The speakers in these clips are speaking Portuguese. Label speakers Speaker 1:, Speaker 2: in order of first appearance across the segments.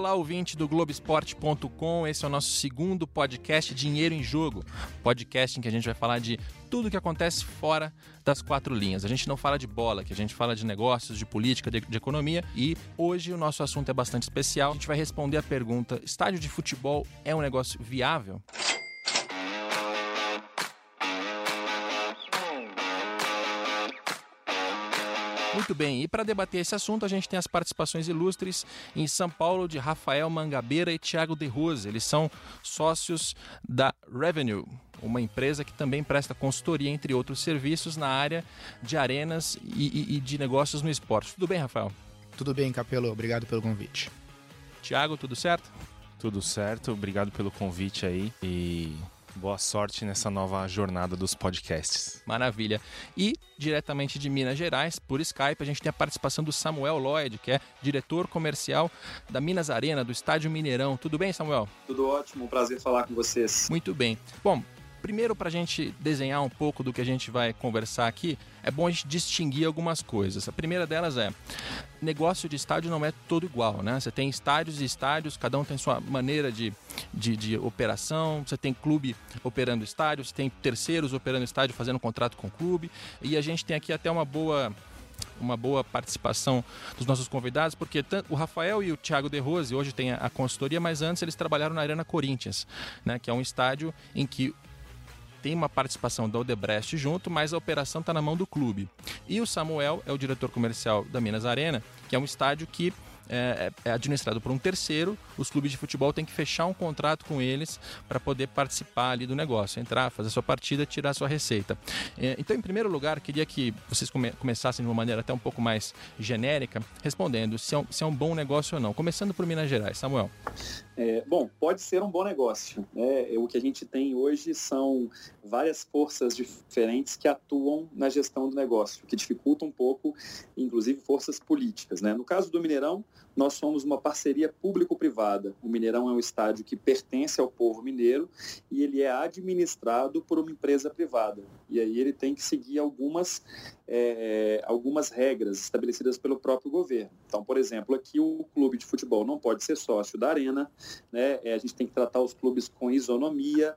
Speaker 1: Olá, ouvinte do Globoesporte.com. Esse é o nosso segundo podcast Dinheiro em Jogo. Podcast em que a gente vai falar de tudo o que acontece fora das quatro linhas. A gente não fala de bola, que a gente fala de negócios, de política, de, de economia. E hoje o nosso assunto é bastante especial. A gente vai responder a pergunta: estádio de futebol é um negócio viável? Muito bem, e para debater esse assunto, a gente tem as participações ilustres em São Paulo de Rafael Mangabeira e Thiago De Rose. Eles são sócios da Revenue, uma empresa que também presta consultoria, entre outros serviços, na área de arenas e, e, e de negócios no esporte. Tudo bem, Rafael?
Speaker 2: Tudo bem, Capelo. Obrigado pelo convite.
Speaker 1: Thiago, tudo certo?
Speaker 3: Tudo certo, obrigado pelo convite aí e Boa sorte nessa nova jornada dos podcasts.
Speaker 1: Maravilha. E diretamente de Minas Gerais, por Skype, a gente tem a participação do Samuel Lloyd, que é diretor comercial da Minas Arena, do Estádio Mineirão. Tudo bem, Samuel?
Speaker 4: Tudo ótimo, prazer falar com vocês.
Speaker 1: Muito bem. Bom, primeiro, para a gente desenhar um pouco do que a gente vai conversar aqui, é bom a gente distinguir algumas coisas. A primeira delas é: negócio de estádio não é todo igual, né? Você tem estádios e estádios, cada um tem sua maneira de, de, de operação. Você tem clube operando estádio, você tem terceiros operando estádio, fazendo contrato com o clube. E a gente tem aqui até uma boa uma boa participação dos nossos convidados, porque o Rafael e o Thiago De Rose hoje têm a consultoria, mas antes eles trabalharam na Arena Corinthians, né, que é um estádio em que tem uma participação da Odebrecht junto, mas a operação está na mão do clube. E o Samuel é o diretor comercial da Minas Arena, que é um estádio que é, é, administrado por um terceiro, os clubes de futebol têm que fechar um contrato com eles para poder participar ali do negócio, entrar, fazer sua partida, tirar sua receita. É, então, em primeiro lugar, queria que vocês come começassem de uma maneira até um pouco mais genérica, respondendo se é um, se é um bom negócio ou não. Começando por Minas Gerais, Samuel.
Speaker 4: É, bom, pode ser um bom negócio. Né? O que a gente tem hoje são várias forças diferentes que atuam na gestão do negócio, que dificultam um pouco, inclusive forças políticas. Né? No caso do Mineirão, nós somos uma parceria público-privada. O Mineirão é um estádio que pertence ao povo mineiro e ele é administrado por uma empresa privada. E aí ele tem que seguir algumas, é, algumas regras estabelecidas pelo próprio governo. Então, por exemplo, aqui o clube de futebol não pode ser sócio da arena, né? É, a gente tem que tratar os clubes com isonomia,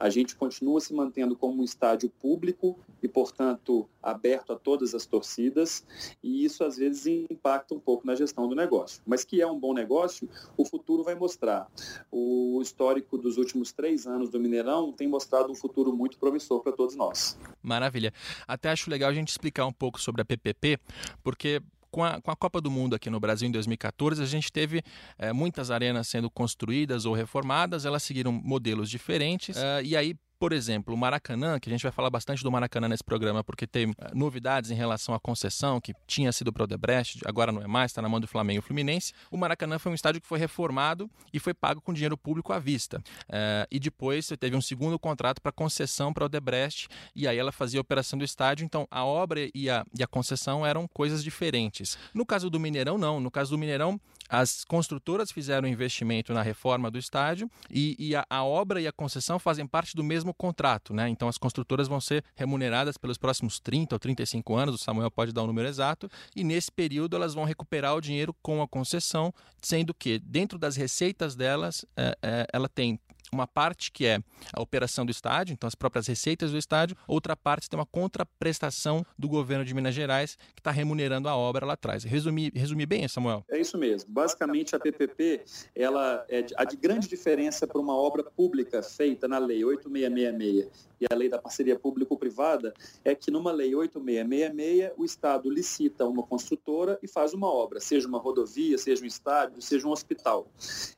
Speaker 4: a gente continua se mantendo como um estádio público e, portanto, aberto a todas as torcidas, e isso às vezes impacta um pouco na gestão do negócio. Mas que é um bom negócio, o futuro vai mostrar. O histórico dos últimos três anos do Mineirão tem mostrado um futuro muito promissor para todos nós.
Speaker 1: Maravilha. Até acho legal a gente explicar um pouco sobre a PPP, porque com a, com a Copa do Mundo aqui no Brasil em 2014, a gente teve é, muitas arenas sendo construídas ou reformadas, elas seguiram modelos diferentes, uh, e aí por exemplo, o Maracanã, que a gente vai falar bastante do Maracanã nesse programa, porque tem eh, novidades em relação à concessão, que tinha sido para o Odebrecht, agora não é mais, está na mão do Flamengo e Fluminense. O Maracanã foi um estádio que foi reformado e foi pago com dinheiro público à vista. É, e depois teve um segundo contrato para concessão para o Odebrecht, e aí ela fazia a operação do estádio. Então a obra e a, e a concessão eram coisas diferentes. No caso do Mineirão, não. No caso do Mineirão, as construtoras fizeram investimento na reforma do estádio e, e a, a obra e a concessão fazem parte do mesmo contrato, né? Então as construtoras vão ser remuneradas pelos próximos 30 ou 35 anos, o Samuel pode dar o um número exato, e nesse período elas vão recuperar o dinheiro com a concessão, sendo que dentro das receitas delas, é, é, ela tem uma parte que é a operação do estádio, então as próprias receitas do estádio, outra parte tem uma contraprestação do governo de Minas Gerais que está remunerando a obra lá atrás. Resumir, resumir bem, Samuel?
Speaker 4: É isso mesmo. Basicamente a PPP ela é a de grande diferença para uma obra pública feita na lei 8666 e a lei da parceria público-privada é que numa lei 8666 o Estado licita uma construtora e faz uma obra, seja uma rodovia, seja um estádio, seja um hospital.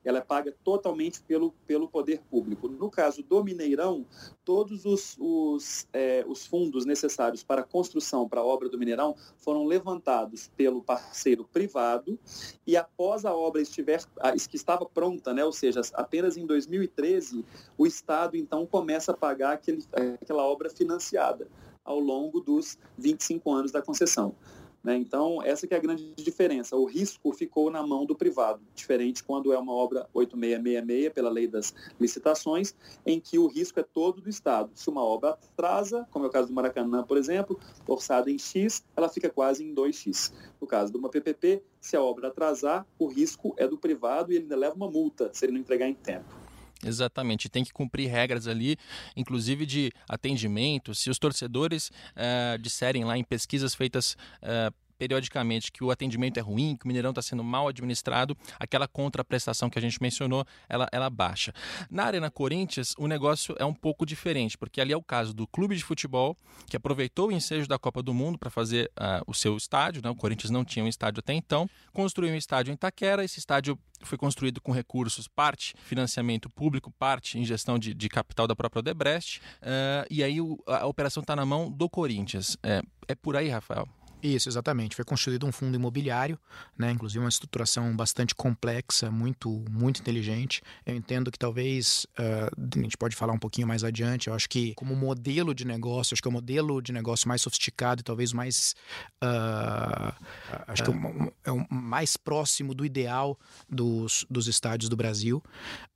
Speaker 4: Ela é paga totalmente pelo, pelo poder público. No caso do Mineirão, todos os, os, é, os fundos necessários para a construção, para a obra do Mineirão, foram levantados pelo parceiro privado e após a obra estiver, que estava pronta, né, ou seja, apenas em 2013, o Estado então começa a pagar aquele, aquela obra financiada ao longo dos 25 anos da concessão. Né? Então, essa que é a grande diferença. O risco ficou na mão do privado, diferente quando é uma obra 8666, pela lei das licitações, em que o risco é todo do Estado. Se uma obra atrasa, como é o caso do Maracanã, por exemplo, orçada em X, ela fica quase em 2X. No caso de uma PPP, se a obra atrasar, o risco é do privado e ele ainda leva uma multa se ele não entregar em tempo.
Speaker 1: Exatamente, tem que cumprir regras ali, inclusive de atendimento. Se os torcedores uh, disserem lá em pesquisas feitas uh, periodicamente que o atendimento é ruim, que o Mineirão está sendo mal administrado, aquela contraprestação que a gente mencionou, ela, ela baixa. Na Arena Corinthians, o negócio é um pouco diferente, porque ali é o caso do clube de futebol, que aproveitou o ensejo da Copa do Mundo para fazer uh, o seu estádio, né? o Corinthians não tinha um estádio até então, construiu um estádio em Itaquera, esse estádio foi construído com recursos, parte financiamento público, parte em gestão de, de capital da própria Odebrecht, uh, e aí o, a operação está na mão do Corinthians. É, é por aí, Rafael?
Speaker 2: Isso, exatamente. Foi construído um fundo imobiliário, né? inclusive uma estruturação bastante complexa, muito, muito inteligente. Eu entendo que talvez uh, a gente pode falar um pouquinho mais adiante. Eu acho que como modelo de negócio, acho que é o modelo de negócio mais sofisticado e talvez mais uh, acho que é o mais próximo do ideal dos, dos estádios do Brasil.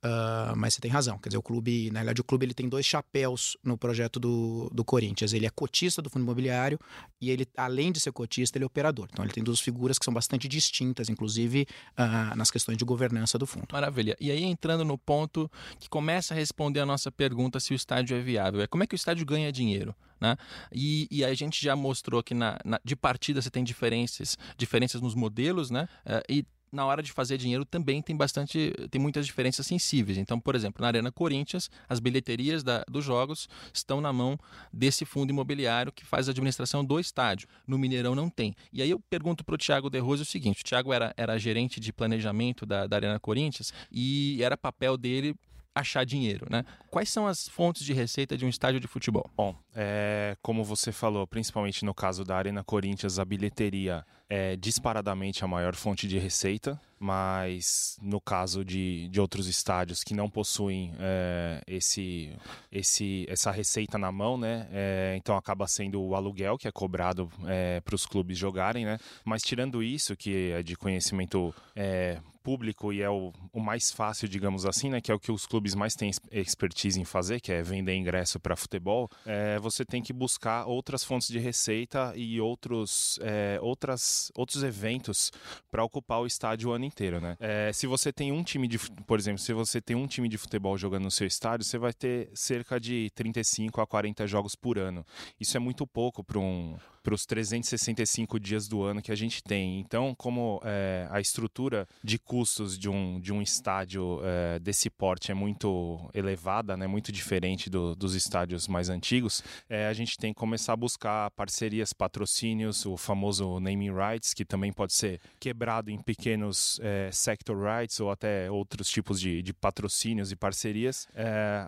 Speaker 2: Uh, mas você tem razão. Quer dizer, o clube, na realidade, o clube ele tem dois chapéus no projeto do, do Corinthians. Ele é cotista do fundo imobiliário e ele, além de ser cotista, ele é operador. Então ele tem duas figuras que são bastante distintas, inclusive uh, nas questões de governança do fundo.
Speaker 1: Maravilha. E aí entrando no ponto que começa a responder a nossa pergunta se o estádio é viável, é como é que o estádio ganha dinheiro? Né? E, e a gente já mostrou que na, na, de partida você tem diferenças, diferenças nos modelos, né? Uh, e na hora de fazer dinheiro também tem bastante, tem muitas diferenças sensíveis. Então, por exemplo, na Arena Corinthians, as bilheterias da, dos jogos estão na mão desse fundo imobiliário que faz a administração do estádio. No Mineirão não tem. E aí eu pergunto para o Thiago De Rose o seguinte: o Thiago era, era gerente de planejamento da, da Arena Corinthians e era papel dele achar dinheiro, né? Quais são as fontes de receita de um estádio de futebol?
Speaker 3: Bom, é, como você falou, principalmente no caso da Arena Corinthians, a bilheteria é disparadamente a maior fonte de receita, mas no caso de, de outros estádios que não possuem é, esse, esse, essa receita na mão, né? É, então acaba sendo o aluguel que é cobrado é, para os clubes jogarem, né? Mas tirando isso, que é de conhecimento é, público e é o, o, mais fácil, digamos assim, né? Que é o que os clubes mais têm expertise em fazer, que é vender ingresso para futebol. É, você tem que buscar outras fontes de receita e outros, é, outras, outros eventos para ocupar o estádio o ano inteiro, né? É, se você tem um time de, por exemplo, se você tem um time de futebol jogando no seu estádio, você vai ter cerca de 35 a 40 jogos por ano. Isso é muito pouco para um para os 365 dias do ano que a gente tem. Então, como é, a estrutura de custos de um, de um estádio é, desse porte é muito elevada, né, muito diferente do, dos estádios mais antigos, é, a gente tem que começar a buscar parcerias, patrocínios, o famoso naming rights, que também pode ser quebrado em pequenos sector rights ou até outros tipos de, de patrocínios e parcerias.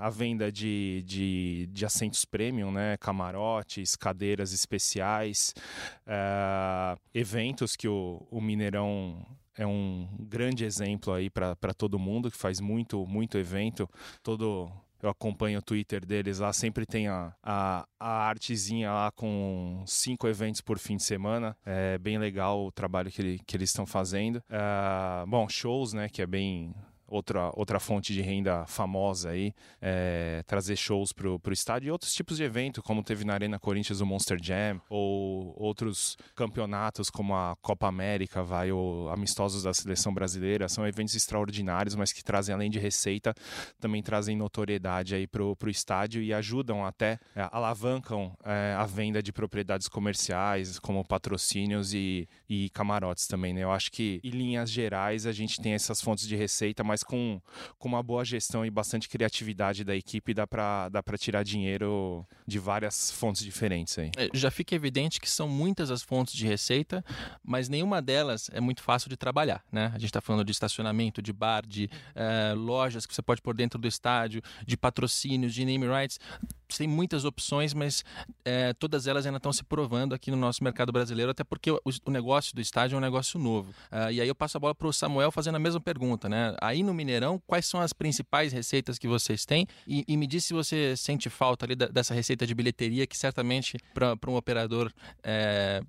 Speaker 3: A venda de, de, de assentos premium, né, camarotes, cadeiras especiais uh, eventos que o, o Mineirão é um grande exemplo aí para todo mundo que faz muito muito evento todo eu acompanho o Twitter deles lá, sempre tem a, a, a, artezinha lá com cinco eventos por fim de semana. É bem legal o trabalho que, ele, que eles estão fazendo. Uh, bom, shows, né, que é bem outra, outra fonte de renda famosa aí, é, trazer shows pro, pro estádio e outros tipos de evento, como teve na Arena Corinthians o Monster Jam, ou outros campeonatos como a Copa América, vai, ou amistosos da seleção brasileira, são eventos extraordinários, mas que trazem além de receita, também trazem notoriedade aí pro, pro estádio e ajudam até, é, alavancam é, a venda de propriedades comerciais, como patrocínios e, e camarotes também, né? Eu acho que, em linhas gerais, a gente tem essas fontes de receita, mas mas com, com uma boa gestão e bastante criatividade da equipe, dá para dá tirar dinheiro de várias fontes diferentes aí.
Speaker 1: É, já fica evidente que são muitas as fontes de receita, mas nenhuma delas é muito fácil de trabalhar, né? A gente está falando de estacionamento, de bar, de é, lojas que você pode pôr dentro do estádio, de patrocínios, de name rights tem muitas opções, mas é, todas elas ainda estão se provando aqui no nosso mercado brasileiro, até porque o, o negócio do estádio é um negócio novo. Uh, e aí eu passo a bola para o Samuel fazendo a mesma pergunta, né? Aí no Mineirão, quais são as principais receitas que vocês têm? E, e me diz se você sente falta ali da, dessa receita de bilheteria, que certamente para um operador é,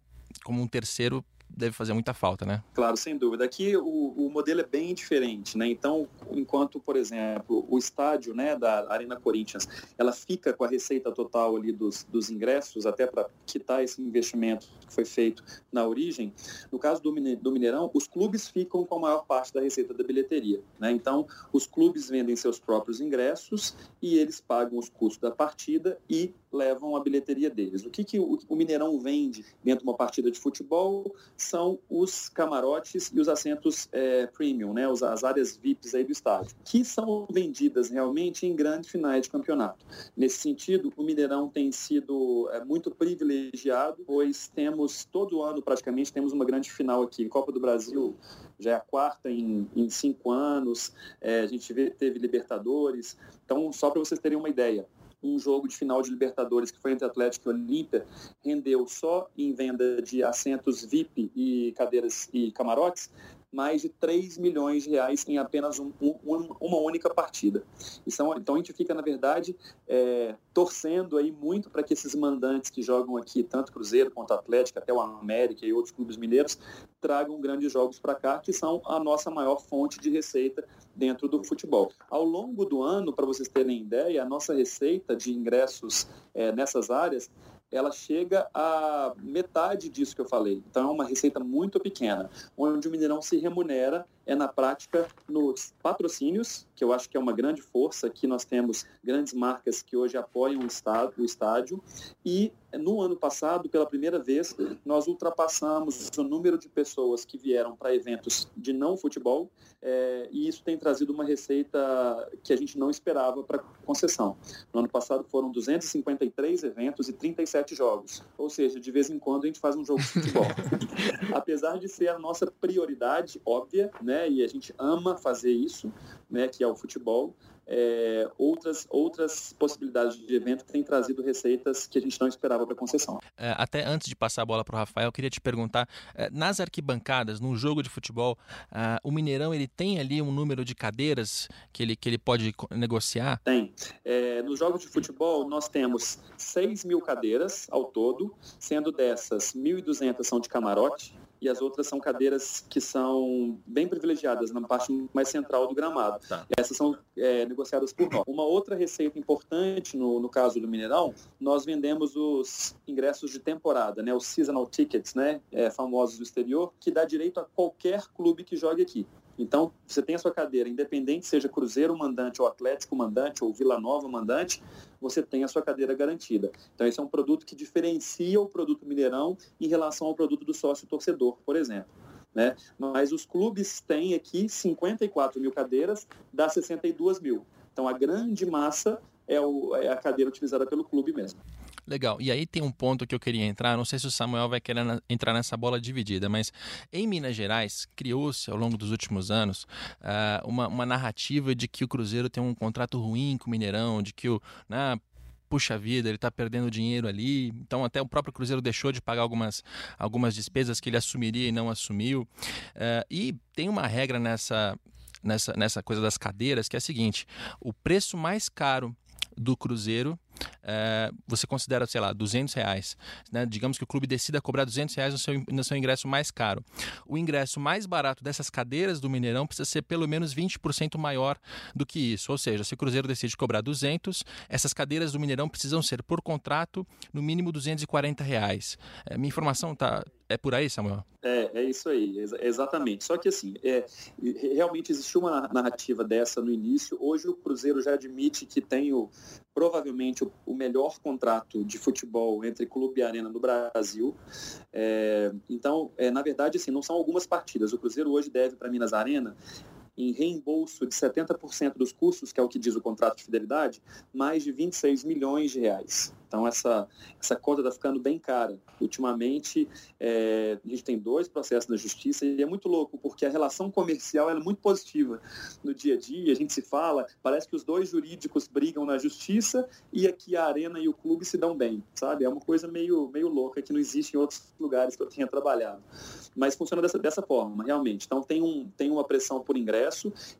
Speaker 1: como um terceiro deve fazer muita falta, né?
Speaker 4: Claro, sem dúvida. Aqui o, o modelo é bem diferente, né? Então, enquanto, por exemplo, o estádio né, da Arena Corinthians, ela fica com a receita total ali dos, dos ingressos, até para quitar esse investimento que foi feito na origem, no caso do, do Mineirão, os clubes ficam com a maior parte da receita da bilheteria. Né? Então, os clubes vendem seus próprios ingressos e eles pagam os custos da partida e levam a bilheteria deles. O que, que o, Mineirão vende dentro de uma partida de futebol são os camarotes e os assentos é, premium, né, as áreas VIPs aí do estádio, que são vendidas realmente em grandes finais de campeonato. Nesse sentido, o Mineirão tem sido é, muito privilegiado, pois temos, todo ano praticamente, temos uma grande final aqui. Copa do Brasil já é a quarta em, em cinco anos, é, a gente teve Libertadores. Então, só para vocês terem uma ideia, um jogo de final de Libertadores que foi entre Atlético e Olímpia, rendeu só em venda de assentos VIP e cadeiras e camarotes, mais de 3 milhões de reais em apenas um, um, uma única partida. Então, a gente fica, na verdade, é, torcendo aí muito para que esses mandantes que jogam aqui, tanto Cruzeiro quanto Atlético, até o América e outros clubes mineiros, tragam grandes jogos para cá, que são a nossa maior fonte de receita dentro do futebol. Ao longo do ano, para vocês terem ideia, a nossa receita de ingressos é, nessas áreas ela chega a metade disso que eu falei. Então é uma receita muito pequena, onde o Mineirão se remunera é na prática nos patrocínios, que eu acho que é uma grande força. Aqui nós temos grandes marcas que hoje apoiam o estádio, o estádio e no ano passado, pela primeira vez, nós ultrapassamos o número de pessoas que vieram para eventos de não futebol é, e isso tem trazido uma receita que a gente não esperava para concessão. No ano passado foram 253 eventos e 37 jogos, ou seja, de vez em quando a gente faz um jogo de futebol. Apesar de ser a nossa prioridade óbvia, né, e a gente ama fazer isso, né, que é o futebol, é, outras, outras possibilidades de evento têm trazido receitas que a gente não esperava para a concessão.
Speaker 1: É, até antes de passar a bola para o Rafael, eu queria te perguntar, é, nas arquibancadas, num jogo de futebol, o Mineirão ele tem ali um número de cadeiras que ele, que ele pode negociar?
Speaker 4: Tem. É, nos jogos de futebol, nós temos 6 mil cadeiras ao todo, sendo dessas 1.200 são de camarote, e as outras são cadeiras que são bem privilegiadas na parte mais central do gramado. Tá. Essas são é, negociadas por nós. Uma outra receita importante no, no caso do Mineirão, nós vendemos os ingressos de temporada, né, os seasonal tickets, né, é, famosos do exterior, que dá direito a qualquer clube que jogue aqui. Então, você tem a sua cadeira, independente seja Cruzeiro mandante ou Atlético mandante ou Vila Nova mandante, você tem a sua cadeira garantida. Então, esse é um produto que diferencia o produto Mineirão em relação ao produto do sócio torcedor, por exemplo. Né? Mas os clubes têm aqui 54 mil cadeiras, dá 62 mil. Então, a grande massa é, o, é a cadeira utilizada pelo clube mesmo.
Speaker 1: Legal. E aí tem um ponto que eu queria entrar, não sei se o Samuel vai querer entrar nessa bola dividida, mas em Minas Gerais criou-se ao longo dos últimos anos uh, uma, uma narrativa de que o Cruzeiro tem um contrato ruim com o Mineirão, de que o. Né, puxa vida, ele está perdendo dinheiro ali. Então, até o próprio Cruzeiro deixou de pagar algumas, algumas despesas que ele assumiria e não assumiu. Uh, e tem uma regra nessa, nessa, nessa coisa das cadeiras que é a seguinte: o preço mais caro do Cruzeiro é, você considera, sei lá, 200 reais. Né? Digamos que o clube decida cobrar 200 reais no seu, no seu ingresso mais caro. O ingresso mais barato dessas cadeiras do Mineirão precisa ser pelo menos 20% maior do que isso. Ou seja, se o Cruzeiro decide cobrar 200, essas cadeiras do Mineirão precisam ser, por contrato, no mínimo 240 reais. É, minha informação tá, é por aí, Samuel?
Speaker 4: É, é isso aí, ex exatamente. Só que assim, é, realmente existiu uma narrativa dessa no início. Hoje o Cruzeiro já admite que tem o, provavelmente o, o melhor contrato de futebol entre clube e arena no Brasil. É, então, é, na verdade, assim, não são algumas partidas. O Cruzeiro hoje deve para Minas Arena em reembolso de 70% dos custos, que é o que diz o contrato de fidelidade, mais de 26 milhões de reais. Então essa, essa conta está ficando bem cara. Ultimamente, é, a gente tem dois processos na justiça e é muito louco, porque a relação comercial é muito positiva. No dia a dia, a gente se fala, parece que os dois jurídicos brigam na justiça e aqui a arena e o clube se dão bem, sabe? É uma coisa meio, meio louca que não existe em outros lugares que eu tenha trabalhado. Mas funciona dessa, dessa forma, realmente. Então tem, um, tem uma pressão por ingresso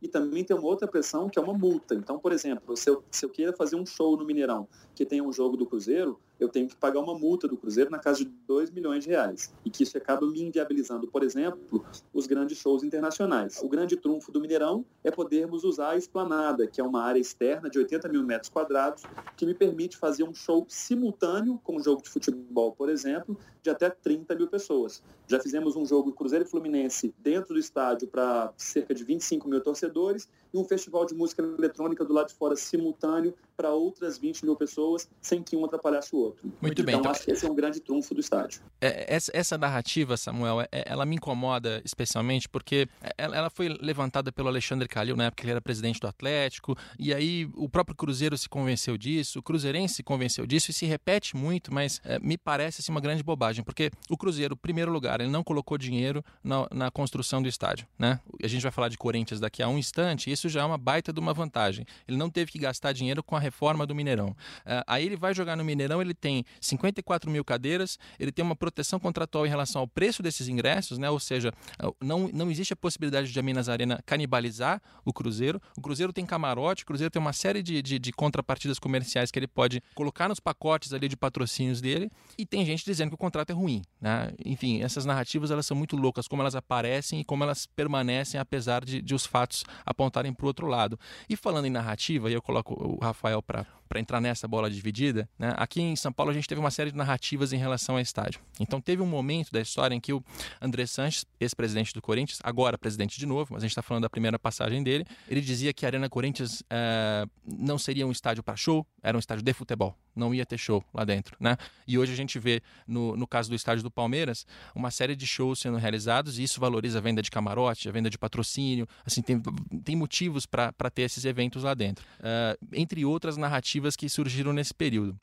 Speaker 4: e também tem uma outra pressão que é uma multa. Então, por exemplo, se eu, se eu queira fazer um show no Mineirão, que tem um jogo do Cruzeiro, eu tenho que pagar uma multa do Cruzeiro na casa de 2 milhões de reais. E que isso acaba me inviabilizando, por exemplo, os grandes shows internacionais. O grande trunfo do Mineirão é podermos usar a esplanada, que é uma área externa de 80 mil metros quadrados, que me permite fazer um show simultâneo com um jogo de futebol, por exemplo, de até 30 mil pessoas. Já fizemos um jogo Cruzeiro e Fluminense dentro do estádio para cerca de 25 mil torcedores e um festival de música eletrônica do lado de fora simultâneo para outras 20 mil pessoas, sem que um atrapalhasse o outro.
Speaker 1: Muito bem.
Speaker 4: Então, então, acho que esse é um grande trunfo do estádio.
Speaker 1: É, essa, essa, narrativa, Samuel, é, ela me incomoda especialmente porque ela, ela, foi levantada pelo Alexandre Calil na época que ele era presidente do Atlético, e aí o próprio Cruzeiro se convenceu disso, o Cruzeirense se convenceu disso e se repete muito, mas é, me parece assim, uma grande bobagem, porque o Cruzeiro, primeiro lugar, ele não colocou dinheiro na, na construção do estádio. Né? A gente vai falar de Corinthians daqui a um instante, e isso já é uma baita de uma vantagem. Ele não teve que gastar dinheiro com a reforma do Mineirão. Uh, aí ele vai jogar no Mineirão, ele tem 54 mil cadeiras, ele tem uma proteção contratual em relação ao preço desses ingressos, né? ou seja, ah, não, não existe a possibilidade de a Minas Arena canibalizar o Cruzeiro. O Cruzeiro tem camarote, o Cruzeiro tem uma série de, de, de contrapartidas comerciais que ele pode colocar nos pacotes ali de patrocínios dele, e tem gente dizendo que o contrato é ruim. Né? Enfim, essas narrativas elas são muito loucas, como elas aparecem e como elas permanecem apesar de, de os fatos apontarem para o outro lado. E falando em narrativa, eu coloco o Rafael para para entrar nessa bola dividida, né? aqui em São Paulo a gente teve uma série de narrativas em relação ao estádio. Então teve um momento da história em que o André Sanches, ex-presidente do Corinthians, agora presidente de novo, mas a gente está falando da primeira passagem dele, ele dizia que a Arena Corinthians uh, não seria um estádio para show, era um estádio de futebol, não ia ter show lá dentro. Né? E hoje a gente vê, no, no caso do estádio do Palmeiras, uma série de shows sendo realizados e isso valoriza a venda de camarote, a venda de patrocínio, assim, tem, tem motivos para ter esses eventos lá dentro. Uh, entre outras narrativas que surgiram nesse período.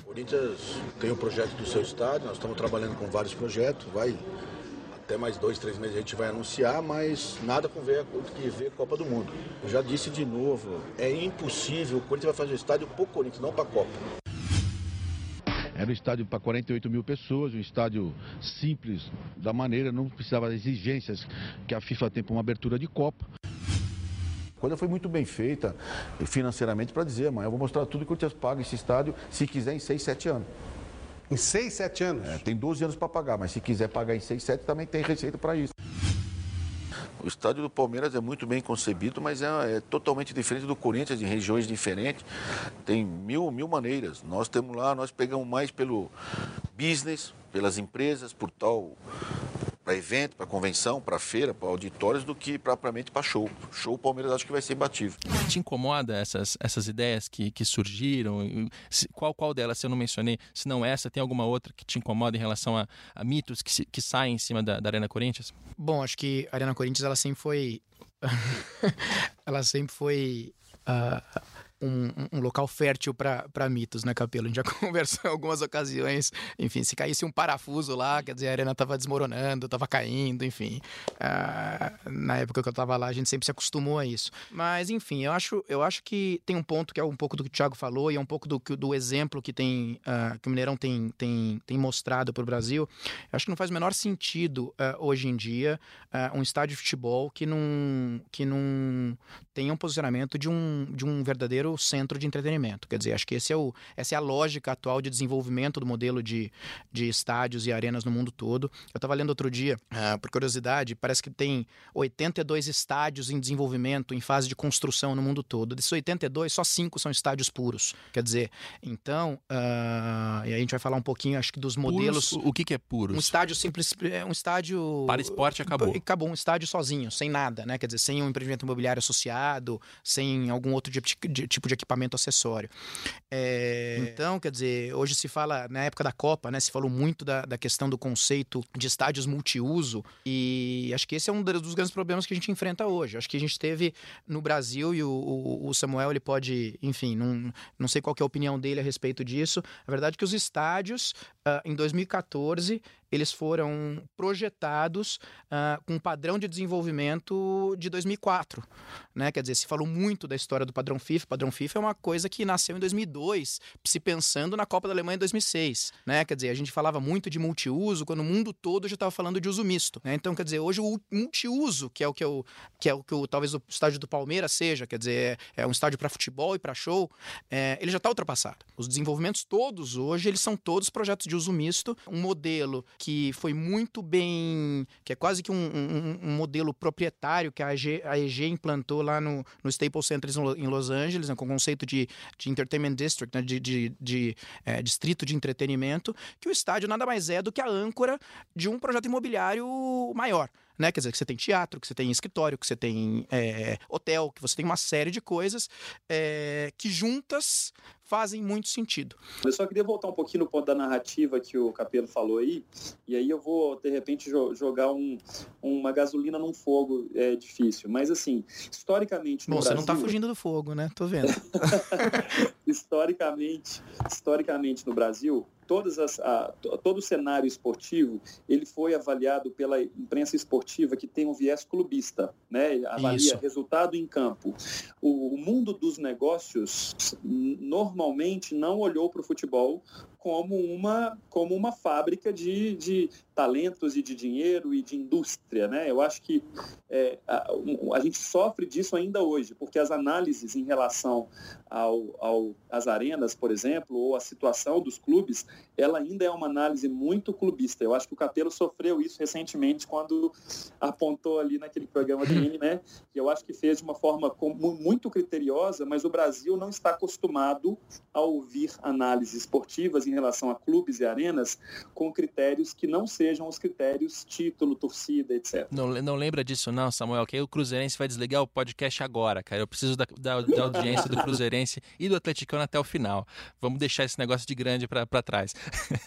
Speaker 5: O Corinthians tem o um projeto do seu estádio, nós estamos trabalhando com vários projetos, vai até mais dois, três meses a gente vai anunciar, mas nada com ver, que ver Copa do Mundo. Eu já disse de novo, é impossível, o Corinthians vai fazer o estádio para o Corinthians, não para a Copa.
Speaker 6: Era um estádio para 48 mil pessoas, um estádio simples da maneira, não precisava das exigências que a FIFA tem para uma abertura de Copa
Speaker 5: coisa foi muito bem feita financeiramente para dizer, mas eu vou mostrar tudo que o Corinthians paga esse estádio, se quiser, em 6, 7 anos.
Speaker 7: Em 6, 7 anos?
Speaker 5: É, tem 12 anos para pagar, mas se quiser pagar em 6, 7 também tem receita para isso. O estádio do Palmeiras é muito bem concebido, mas é, é, totalmente diferente do Corinthians, em regiões diferentes. Tem mil, mil maneiras. Nós temos lá, nós pegamos mais pelo business, pelas empresas, por tal para evento, para convenção, para feira, para auditórios, do que propriamente para show. Show, o Palmeiras acho que vai ser imbatível.
Speaker 1: Te incomoda essas, essas ideias que, que surgiram? Qual, qual delas, se eu não mencionei, se não essa, tem alguma outra que te incomoda em relação a, a mitos que, se, que saem em cima da, da Arena Corinthians?
Speaker 2: Bom, acho que a Arena Corinthians, ela sempre foi... ela sempre foi... Uh um, um local fértil para mitos, né, Capelo? A gente já conversou em algumas ocasiões. Enfim, se caísse um parafuso lá, quer dizer, a arena estava desmoronando, estava caindo, enfim. Uh, na época que eu estava lá, a gente sempre se acostumou a isso. Mas, enfim, eu acho, eu acho que tem um ponto que é um pouco do que o Thiago falou e é um pouco do, do exemplo que, tem, uh, que o Mineirão tem, tem, tem mostrado para o Brasil. Eu acho que não faz o menor sentido uh, hoje em dia um estádio de futebol que não, que não tenha um posicionamento de um, de um verdadeiro centro de entretenimento. Quer dizer, acho que esse é o, essa é a lógica atual de desenvolvimento do modelo de, de estádios e arenas no mundo todo. Eu estava lendo outro dia, uh, por curiosidade, parece que tem 82 estádios em desenvolvimento, em fase de construção no mundo todo. Desses 82, só 5 são estádios puros. Quer dizer, então, uh, e aí a gente vai falar um pouquinho, acho que dos modelos.
Speaker 1: Puros, o que, que é puros?
Speaker 2: Um estádio simples, é, um estádio.
Speaker 1: Para esporte acabou.
Speaker 2: Acabou, um estádio sozinho, sem nada, né? Quer dizer, sem um empreendimento imobiliário associado, sem algum outro tipo de, tipo de equipamento acessório. É, então, quer dizer, hoje se fala, na época da Copa, né, se falou muito da, da questão do conceito de estádios multiuso, e acho que esse é um dos grandes problemas que a gente enfrenta hoje. Acho que a gente teve no Brasil, e o, o Samuel ele pode, enfim, não, não sei qual é a opinião dele a respeito disso. A verdade é que os estádios, uh, em 2014, eles foram projetados uh, com um padrão de desenvolvimento de 2004. Né? Quer dizer, se falou muito da história do padrão FIFA. O padrão FIFA é uma coisa que nasceu em 2002, se pensando na Copa da Alemanha em 2006. Né? Quer dizer, a gente falava muito de multiuso quando o mundo todo já estava falando de uso misto. Né? Então, quer dizer, hoje o multiuso, que é o que, eu, que, é o que o, talvez o estádio do Palmeiras seja, quer dizer, é, é um estádio para futebol e para show, é, ele já está ultrapassado. Os desenvolvimentos todos hoje, eles são todos projetos de uso misto, um modelo que foi muito bem, que é quase que um, um, um modelo proprietário que a EG, a EG implantou lá no, no Staples Center em Los Angeles, né, com o conceito de, de Entertainment District, né, de, de, de é, distrito de entretenimento, que o estádio nada mais é do que a âncora de um projeto imobiliário maior né? Quer dizer, que você tem teatro, que você tem escritório, que você tem é, hotel, que você tem uma série de coisas é, que juntas fazem muito sentido.
Speaker 4: Eu só queria voltar um pouquinho no ponto da narrativa que o Capelo falou aí, e aí eu vou, de repente, jo jogar um, uma gasolina num fogo é difícil. Mas, assim, historicamente
Speaker 2: no
Speaker 4: Bom,
Speaker 2: Brasil...
Speaker 4: você
Speaker 2: não tá fugindo do fogo, né? Tô vendo.
Speaker 4: historicamente, historicamente no Brasil, todas as, a, todo o cenário esportivo ele foi avaliado pela imprensa esportiva que tem um viés clubista, né? avalia Isso. resultado em campo. O, o mundo dos negócios normalmente não olhou para o futebol como uma, como uma fábrica de, de talentos e de dinheiro e de indústria. Né? Eu acho que é, a, a, gente sofre disso ainda hoje, porque as análises em relação ao, ao, às arenas, por exemplo, ou a situação dos clubes, ela ainda é uma análise muito clubista. Eu acho que o Capelo sofreu isso recentemente quando apontou ali naquele programa dele, né? que eu acho que fez de uma forma muito criteriosa, mas o Brasil não está acostumado a ouvir análises esportivas em relação a clubes e arenas com critérios que não sejam os critérios título, torcida, etc.
Speaker 1: Não, não lembra disso não, Samuel, que aí o Cruzeirense vai desligar o podcast agora, cara. Eu preciso da, da, da audiência do Cruzeirense e do Atleticano até o final. Vamos deixar esse negócio de grande para trás.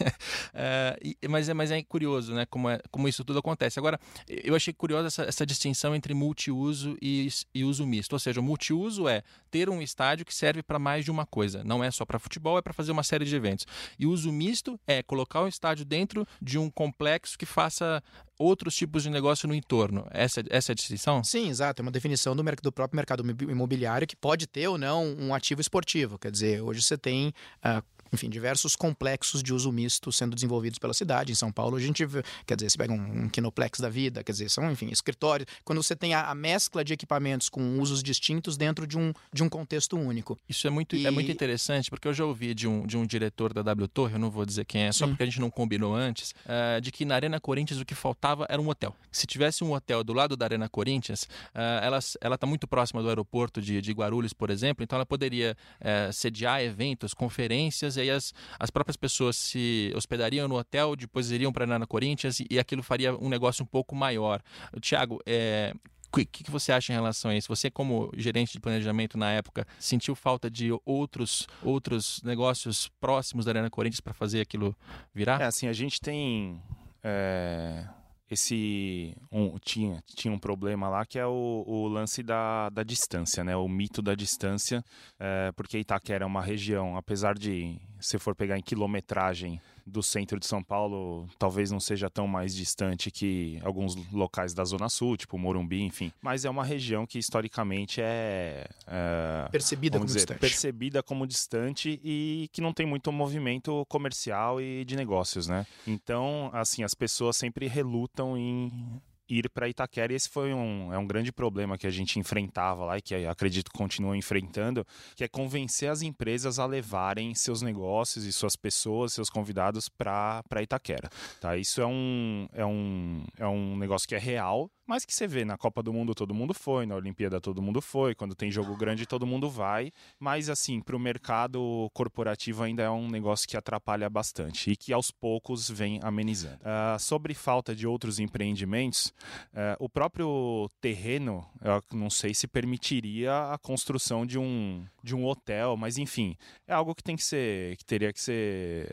Speaker 1: é, mas, é, mas é curioso, né, como, é, como isso tudo acontece. Agora, eu achei curiosa essa, essa distinção entre multiuso e, e uso misto. Ou seja, o multiuso é ter um estádio que serve para mais de uma coisa. Não é só para futebol, é para fazer uma série de eventos. E uso misto é colocar o estádio dentro de um complexo que faça outros tipos de negócio no entorno. Essa, essa é a distinção?
Speaker 2: Sim, exato. É uma definição do, do próprio mercado imobiliário que pode ter ou não um ativo esportivo. Quer dizer, hoje você tem uh, enfim, diversos complexos de uso misto sendo desenvolvidos pela cidade. Em São Paulo, a gente vê, quer dizer, você pega um, um Kinoplex da vida, quer dizer, são, enfim, escritórios. Quando você tem a, a, mescla de equipamentos com usos distintos dentro de um, de um contexto único.
Speaker 1: Isso é muito, e... é muito interessante, porque eu já ouvi de um, de um diretor da W Torre, eu não vou dizer quem é, só porque a gente não combinou antes, uh, de que na Arena Corinthians o que faltava era um hotel. Se tivesse um hotel do lado da Arena Corinthians, uh, ela está muito próxima do aeroporto de, de Guarulhos, por exemplo, então ela poderia uh, sediar eventos, conferências, e aí as, as próprias pessoas se hospedariam no hotel, depois iriam para a Arena Corinthians e, e, aquilo faria um negócio um pouco maior. Tiago, é, o que, que, você acha em relação a isso? Você, como gerente de planejamento na época, sentiu falta de outros, outros negócios próximos da Arena Corinthians para fazer aquilo virar?
Speaker 3: É, assim, a gente tem. É esse um, tinha, tinha um problema lá que é o, o lance da, da distância, né? O mito da distância, é, porque Itaquera é uma região, apesar de se for pegar em quilometragem do centro de São Paulo talvez não seja tão mais distante que alguns locais da Zona Sul, tipo Morumbi, enfim. Mas é uma região que historicamente é. é
Speaker 2: percebida como
Speaker 3: dizer,
Speaker 2: distante.
Speaker 3: Percebida como distante e que não tem muito movimento comercial e de negócios, né? Então, assim, as pessoas sempre relutam em ir para Itaquera. E esse foi um, é um grande problema que a gente enfrentava lá e que acredito continua enfrentando, que é convencer as empresas a levarem seus negócios e suas pessoas, seus convidados para Itaquera. Tá? Isso é um, é, um, é um negócio que é real, mas que você vê na Copa do Mundo todo mundo foi, na Olimpíada todo mundo foi, quando tem jogo grande todo mundo vai, mas assim, para o mercado corporativo ainda é um negócio que atrapalha bastante e que aos poucos vem amenizando. Uh, sobre falta de outros empreendimentos, uh, o próprio terreno, eu não sei se permitiria a construção de um, de um hotel, mas enfim, é algo que tem que ser, que teria que ser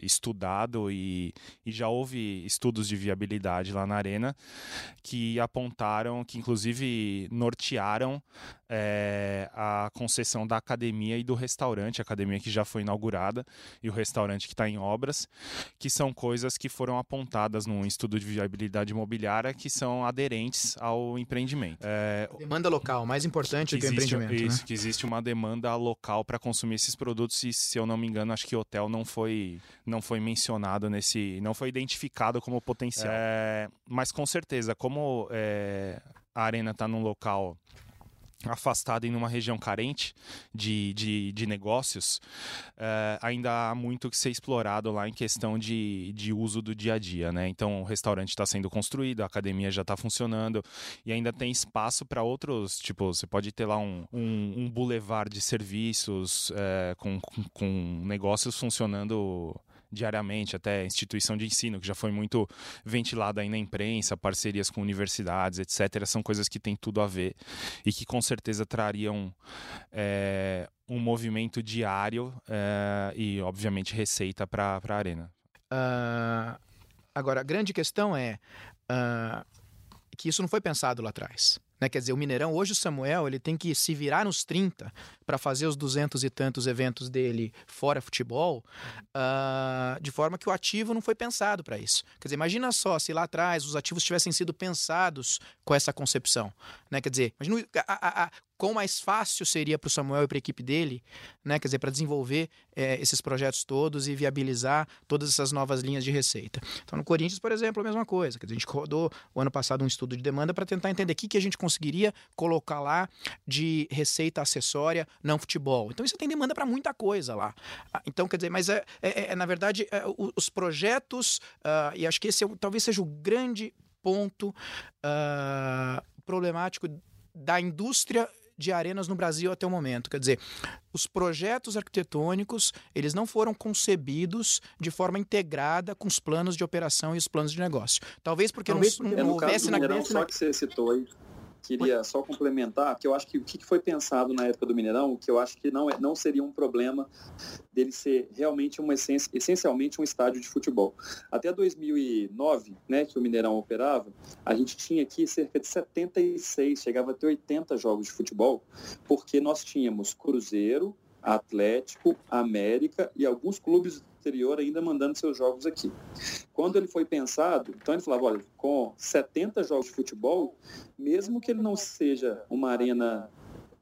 Speaker 3: estudado e, e já houve estudos de viabilidade lá na arena que apontaram, que inclusive nortearam é a concessão da academia e do restaurante, a academia que já foi inaugurada e o restaurante que está em obras, que são coisas que foram apontadas num estudo de viabilidade imobiliária que são aderentes ao empreendimento. É,
Speaker 2: demanda local, mais importante do que o empreendimento.
Speaker 3: Isso,
Speaker 2: né?
Speaker 3: que existe uma demanda local para consumir esses produtos e, se eu não me engano, acho que hotel não foi, não foi mencionado nesse. não foi identificado como potencial. É, mas com certeza, como é, a arena está num local afastado em uma região carente de, de, de negócios, é, ainda há muito que ser explorado lá em questão de, de uso do dia a dia, né? Então o restaurante está sendo construído, a academia já está funcionando e ainda tem espaço para outros, tipo, você pode ter lá um, um, um boulevard de serviços é, com, com, com negócios funcionando diariamente, até instituição de ensino, que já foi muito ventilada aí na imprensa, parcerias com universidades, etc. São coisas que têm tudo a ver e que com certeza trariam é, um movimento diário é, e, obviamente, receita para a Arena.
Speaker 2: Uh, agora, a grande questão é uh, que isso não foi pensado lá atrás. Né? Quer dizer, o Mineirão, hoje o Samuel, ele tem que se virar nos 30 para fazer os duzentos e tantos eventos dele fora futebol, uh, de forma que o ativo não foi pensado para isso. Quer dizer, imagina só se lá atrás os ativos tivessem sido pensados com essa concepção. Né? Quer dizer, imagina a, a, a, quão mais fácil seria para o Samuel e para a equipe dele, né? quer dizer, para desenvolver é, esses projetos todos e viabilizar todas essas novas linhas de receita. Então, no Corinthians, por exemplo, a mesma coisa. Quer dizer, a gente rodou o ano passado um estudo de demanda para tentar entender o que, que a gente conseguiria colocar lá de receita acessória não futebol. Então, isso tem demanda para muita coisa lá. Ah, então, quer dizer, mas é, é, é na verdade, é, os projetos, uh, e acho que esse é, talvez seja o grande ponto uh, problemático da indústria de arenas no Brasil até o momento. Quer dizer, os projetos arquitetônicos, eles não foram concebidos de forma integrada com os planos de operação e os planos de negócio. Talvez porque
Speaker 4: Talvez
Speaker 2: não,
Speaker 4: porque
Speaker 2: não houvesse
Speaker 4: na... Só que você citou aí, queria só complementar, que eu acho que o que foi pensado na época do Mineirão, que eu acho que não, é, não seria um problema dele ser realmente uma essência, essencialmente um estádio de futebol. Até 2009, né, que o Mineirão operava, a gente tinha aqui cerca de 76, chegava a ter 80 jogos de futebol, porque nós tínhamos Cruzeiro, Atlético, América e alguns clubes ainda mandando seus jogos aqui. Quando ele foi pensado, então ele falava, olha, com 70 jogos de futebol, mesmo que ele não seja uma arena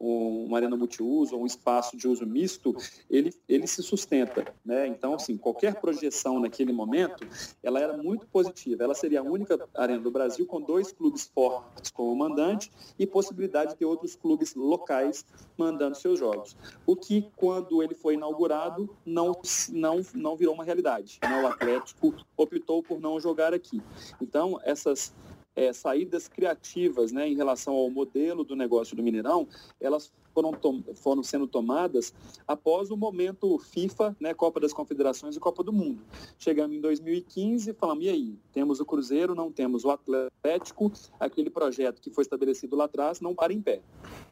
Speaker 4: uma arena multiuso um espaço de uso misto, ele, ele se sustenta. Né? Então, assim, qualquer projeção naquele momento, ela era muito positiva. Ela seria a única arena do Brasil com dois clubes fortes como mandante e possibilidade de ter outros clubes locais mandando seus jogos. O que, quando ele foi inaugurado, não, não, não virou uma realidade. Né? O Atlético optou por não jogar aqui. Então, essas é, saídas criativas né, em relação ao modelo do negócio do Mineirão, elas foram, foram sendo tomadas após o momento FIFA, né, Copa das Confederações e Copa do Mundo. Chegamos em 2015 falamos, e aí? Temos o Cruzeiro, não temos o Atlético, aquele projeto que foi estabelecido lá atrás não para em pé.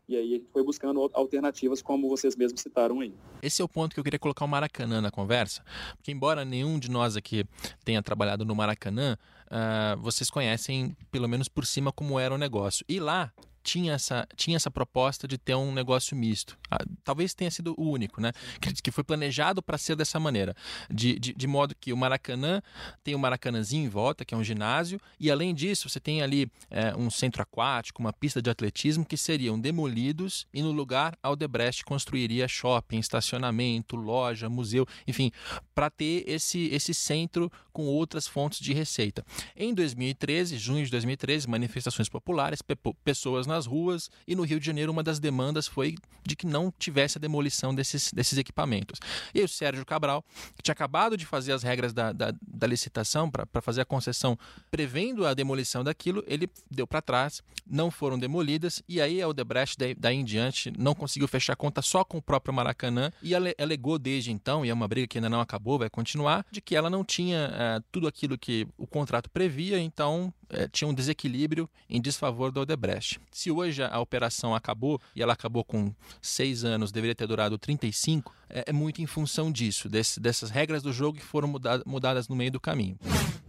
Speaker 4: E aí a gente foi buscando alternativas, como vocês mesmos citaram aí.
Speaker 1: Esse é o ponto que eu queria colocar o Maracanã na conversa, porque embora nenhum de nós aqui tenha trabalhado no Maracanã, uh, vocês conhecem, pelo menos por cima, como era o negócio. E lá tinha essa, tinha essa proposta de ter um negócio misto. Ah, talvez tenha sido o único, né? Que, que foi planejado para ser dessa maneira. De, de, de, modo que o Maracanã tem o Maracanãzinho em volta, que é um ginásio, e além disso, você tem ali é, um centro aquático, uma pista de atletismo que seriam demolidos e no lugar Aldebrecht construiria shopping, estacionamento, loja, museu, enfim, para ter esse, esse centro com outras fontes de receita. Em 2013, junho de 2013, manifestações populares, pessoas nas ruas e no Rio de Janeiro uma das demandas foi de que não tivesse a demolição desses, desses equipamentos. E o Sérgio Cabral, que tinha acabado de fazer as regras da, da, da licitação para fazer a concessão prevendo a demolição daquilo, ele deu para trás, não foram demolidas e aí a Odebrecht daí, em diante não conseguiu fechar conta só com o próprio Maracanã e alegou desde então, e é uma briga que ainda não acabou, vai continuar, de que ela não tinha é, tudo aquilo que o contrato previa, então é, tinha um desequilíbrio em desfavor da Odebrecht. Se hoje a operação acabou e ela acabou com seis anos, deveria ter durado 35, é, é muito em função disso, desse, dessas regras do jogo que foram mudadas no meio do caminho.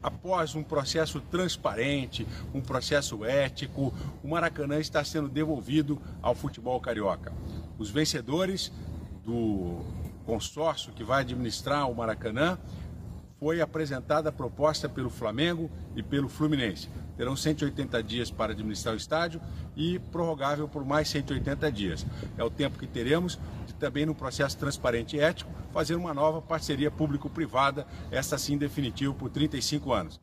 Speaker 8: após um processo transparente, um processo ético, o Maracanã está sendo devolvido ao futebol carioca. Os vencedores do consórcio que vai administrar o Maracanã foi apresentada a proposta pelo Flamengo e pelo Fluminense. Terão 180 dias para administrar o estádio e prorrogável por mais 180 dias. É o tempo que teremos de também, no processo transparente e ético, fazer uma nova parceria público-privada, essa sim definitiva por 35 anos.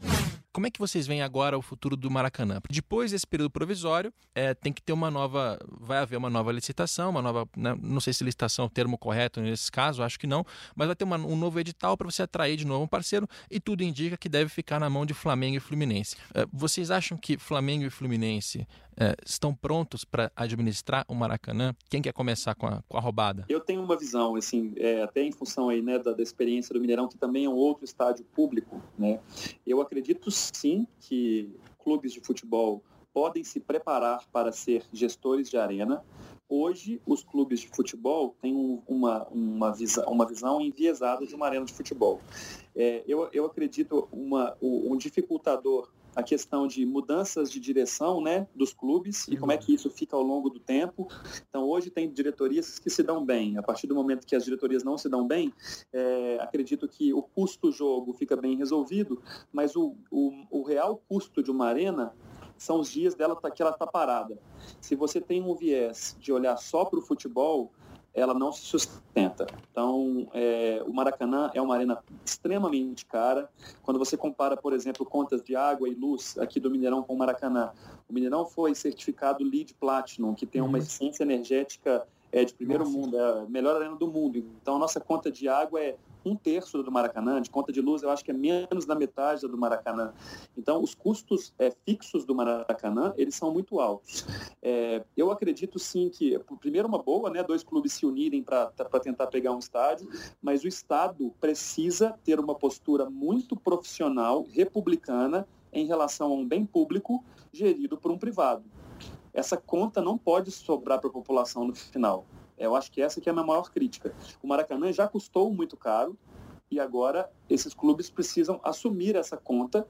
Speaker 1: Como é que vocês veem agora o futuro do Maracanã? Depois desse período provisório, é, tem que ter uma nova. Vai haver uma nova licitação, uma nova. Né, não sei se licitação é o termo correto nesse caso, acho que não, mas vai ter uma, um novo edital para você atrair de novo um parceiro e tudo indica que deve ficar na mão de Flamengo e Fluminense. É, vocês acham que Flamengo e Fluminense é, estão prontos para administrar o Maracanã? Quem quer começar com a, com a roubada?
Speaker 4: Eu tenho uma visão, assim, é, até em função aí, né, da, da, experiência do Mineirão, que também é um outro estádio público, né? Eu acredito sim que clubes de futebol podem se preparar para ser gestores de arena. Hoje, os clubes de futebol têm uma, uma, visão, uma visão enviesada de uma arena de futebol. É, eu, eu acredito uma, um dificultador a questão de mudanças de direção né, dos clubes e como é que isso fica ao longo do tempo. Então, hoje tem diretorias que se dão bem. A partir do momento que as diretorias não se dão bem, é, acredito que o custo-jogo fica bem resolvido, mas o, o, o real custo de uma arena são os dias dela que ela está parada. Se você tem um viés de olhar só para o futebol, ela não se sustenta. Então, é, o Maracanã é uma arena extremamente cara. Quando você compara, por exemplo, contas de água e luz aqui do Mineirão com o Maracanã, o Mineirão foi certificado LEED Platinum, que tem uma uhum. eficiência energética é, de primeiro Nossa. mundo, é a melhor arena do mundo. Então, a nossa conta de água é um terço do Maracanã, de conta de luz eu acho que é menos da metade do Maracanã. Então, os custos é, fixos do Maracanã, eles são muito altos. É, eu acredito sim que, primeiro uma boa, né, dois clubes se unirem para tentar pegar um estádio, mas o Estado precisa ter uma postura muito profissional, republicana, em relação a um bem público gerido por um privado. Essa conta não pode sobrar para a população no final. Eu acho que essa que é a minha maior crítica. O Maracanã já custou muito caro e agora esses clubes precisam assumir essa conta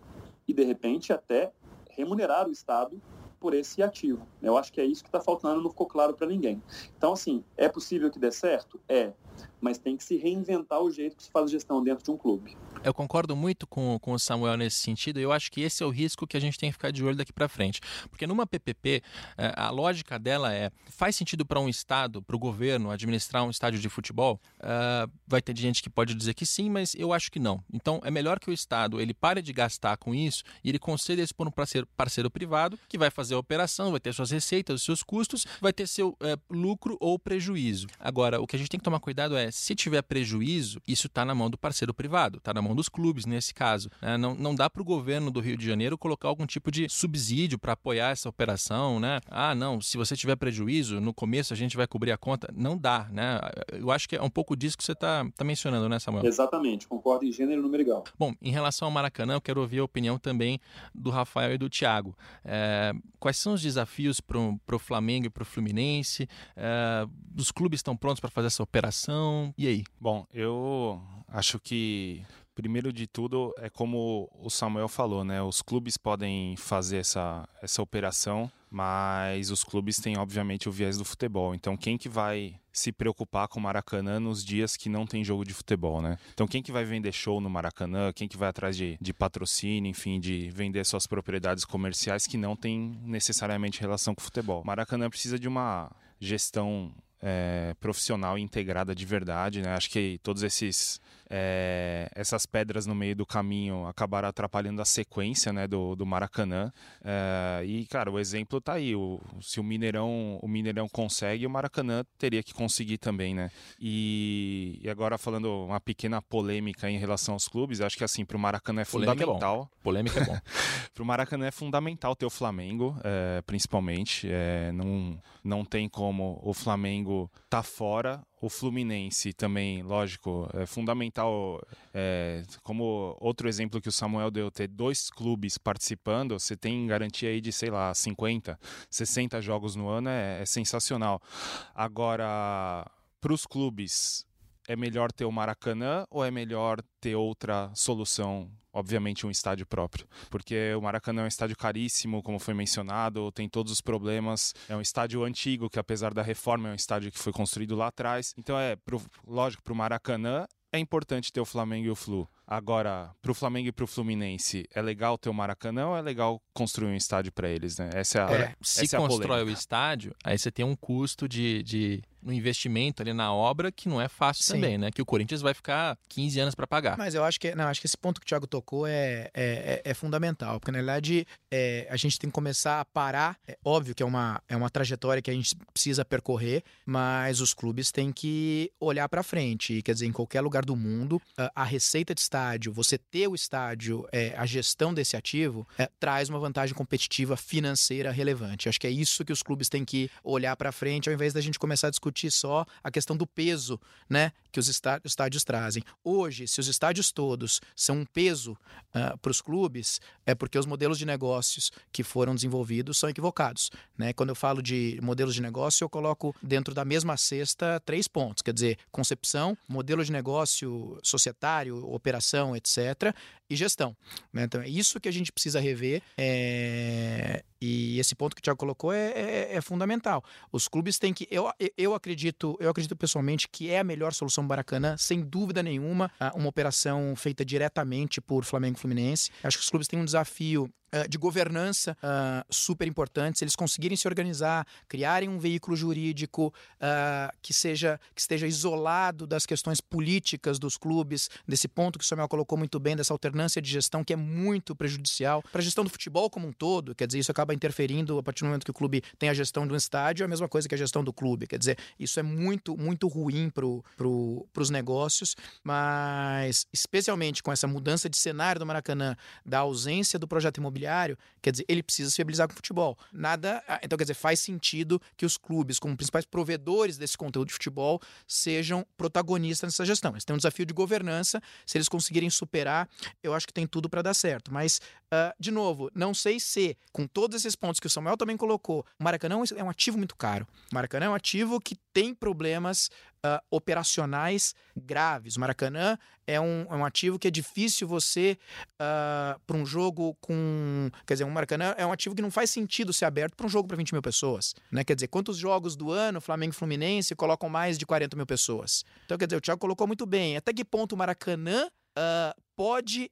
Speaker 4: e, de repente, até remunerar o Estado por esse ativo. Eu acho que é isso que está faltando, não ficou claro para ninguém. Então, assim, é possível que dê certo? É mas tem que se reinventar o jeito que se faz gestão dentro de um clube.
Speaker 1: Eu concordo muito com, com o Samuel nesse sentido. Eu acho que esse é o risco que a gente tem que ficar de olho daqui para frente. Porque numa PPP, é, a lógica dela é: faz sentido para um Estado, para o governo, administrar um estádio de futebol? Uh, vai ter gente que pode dizer que sim, mas eu acho que não. Então é melhor que o Estado ele pare de gastar com isso e ele conceda isso para um parceiro, parceiro privado que vai fazer a operação, vai ter suas receitas, os seus custos, vai ter seu é, lucro ou prejuízo. Agora, o que a gente tem que tomar cuidado é se tiver prejuízo, isso está na mão do parceiro privado, está na mão dos clubes nesse caso. Né? Não, não dá para o governo do Rio de Janeiro colocar algum tipo de subsídio para apoiar essa operação, né? Ah, não, se você tiver prejuízo, no começo a gente vai cobrir a conta. Não dá, né? Eu acho que é um pouco disso que você está tá mencionando, né, Samuel?
Speaker 4: Exatamente, concordo em gênero e número igual.
Speaker 1: Bom, em relação ao Maracanã, eu quero ouvir a opinião também do Rafael e do Thiago. É, quais são os desafios para o Flamengo e para o Fluminense? É, os clubes estão prontos para fazer essa operação? E aí?
Speaker 3: Bom, eu acho que Primeiro de tudo, é como o Samuel falou, né? Os clubes podem fazer essa, essa operação, mas os clubes têm, obviamente, o viés do futebol. Então, quem que vai se preocupar com o Maracanã nos dias que não tem jogo de futebol, né? Então, quem que vai vender show no Maracanã? Quem que vai atrás de, de patrocínio, enfim, de vender suas propriedades comerciais que não tem necessariamente relação com o futebol? Maracanã precisa de uma gestão é, profissional integrada de verdade, né? Acho que todos esses é, essas pedras no meio do caminho acabaram atrapalhando a sequência né, do, do Maracanã. É, e, cara, o exemplo tá aí. O, se o Mineirão, o Mineirão consegue, o Maracanã teria que conseguir também, né? E, e agora falando uma pequena polêmica em relação aos clubes, acho que assim, pro Maracanã é polêmica é fundamental.
Speaker 1: É polêmica é bom.
Speaker 3: pro Maracanã é fundamental ter o Flamengo, é, principalmente. É, não, não tem como o Flamengo tá fora o Fluminense também, lógico, é fundamental. É, como outro exemplo que o Samuel deu, ter dois clubes participando, você tem garantia aí de, sei lá, 50, 60 jogos no ano, é, é sensacional. Agora, para os clubes, é melhor ter o Maracanã ou é melhor ter outra solução obviamente, um estádio próprio. Porque o Maracanã é um estádio caríssimo, como foi mencionado, tem todos os problemas. É um estádio antigo, que apesar da reforma, é um estádio que foi construído lá atrás. Então, é, pro, lógico, para o Maracanã é importante ter o Flamengo e o Flu. Agora, para o Flamengo e para o Fluminense, é legal ter o Maracanã ou é legal construir um estádio para eles, né? Essa é a,
Speaker 1: é, se
Speaker 3: essa
Speaker 1: constrói
Speaker 3: é
Speaker 1: o estádio, aí você tem um custo de, de no investimento ali na obra que não é fácil Sim. também, né? Que o Corinthians vai ficar 15 anos para pagar.
Speaker 2: Mas eu acho que não, acho que esse ponto que o Thiago tocou é, é, é, é fundamental, porque na verdade é, a gente tem que começar a parar. É óbvio que é uma, é uma trajetória que a gente precisa percorrer, mas os clubes têm que olhar para frente. E, quer dizer, em qualquer lugar do mundo, a, a receita de estádio, você ter o estádio, é, a gestão desse ativo, é, traz uma vantagem competitiva financeira relevante. Acho que é isso que os clubes têm que olhar para frente, ao invés da gente começar a discutir só a questão do peso, né, que os estádios trazem. Hoje, se os estádios todos são um peso uh, ah, para os clubes, é porque os modelos de negócios que foram desenvolvidos são equivocados. Né? Quando eu falo de modelos de negócio, eu coloco dentro da mesma cesta três pontos, quer dizer, concepção, modelo de negócio societário, operação, etc., e gestão. Né? Então, é isso que a gente precisa rever. É... E esse ponto que o Thiago colocou é, é, é, fundamental. Os clubes têm que. Eu, eu acredito, eu acredito pessoalmente que é a melhor solução Maracanã, sem dúvida nenhuma, uma operação feita diretamente por Flamengo e Fluminense. Acho que os clubes têm um desafio eh, de governança uh, super importantes, eles conseguirem se organizar, criarem um veículo jurídico uh, que seja que esteja isolado das questões políticas dos clubes, desse ponto que o Samuel colocou muito bem, dessa alternância de gestão que é muito prejudicial para a gestão do futebol como um todo, quer dizer, isso acaba interferindo a partir do momento que o clube tem a gestão de um estádio, é a mesma coisa que a gestão do clube, quer dizer, isso é muito, muito ruim para pro, os negócios, mas especialmente com essa mudança de cenário do Maracanã, da ausência do projeto imobiliário imobiliário, quer dizer, ele precisa se viabilizar com o futebol. Nada. Ah, então, quer dizer, faz sentido que os clubes, como principais provedores desse conteúdo de futebol, sejam protagonistas nessa gestão. Eles têm um desafio de governança. Se eles conseguirem superar, eu acho que tem tudo para dar certo. Mas, uh, de novo, não sei se, com todos esses pontos que o Samuel também colocou, o Maracanã é um ativo muito caro. O Maracanã é um ativo que tem problemas uh, operacionais graves. O Maracanã é um, é um ativo que é difícil você, uh, para um jogo com. Quer dizer, um Maracanã é um ativo que não faz sentido ser aberto para um jogo para 20 mil pessoas. Né? Quer dizer, quantos jogos do ano Flamengo e Fluminense colocam mais de 40 mil pessoas? Então, quer dizer, o Thiago colocou muito bem. Até que ponto o Maracanã uh, pode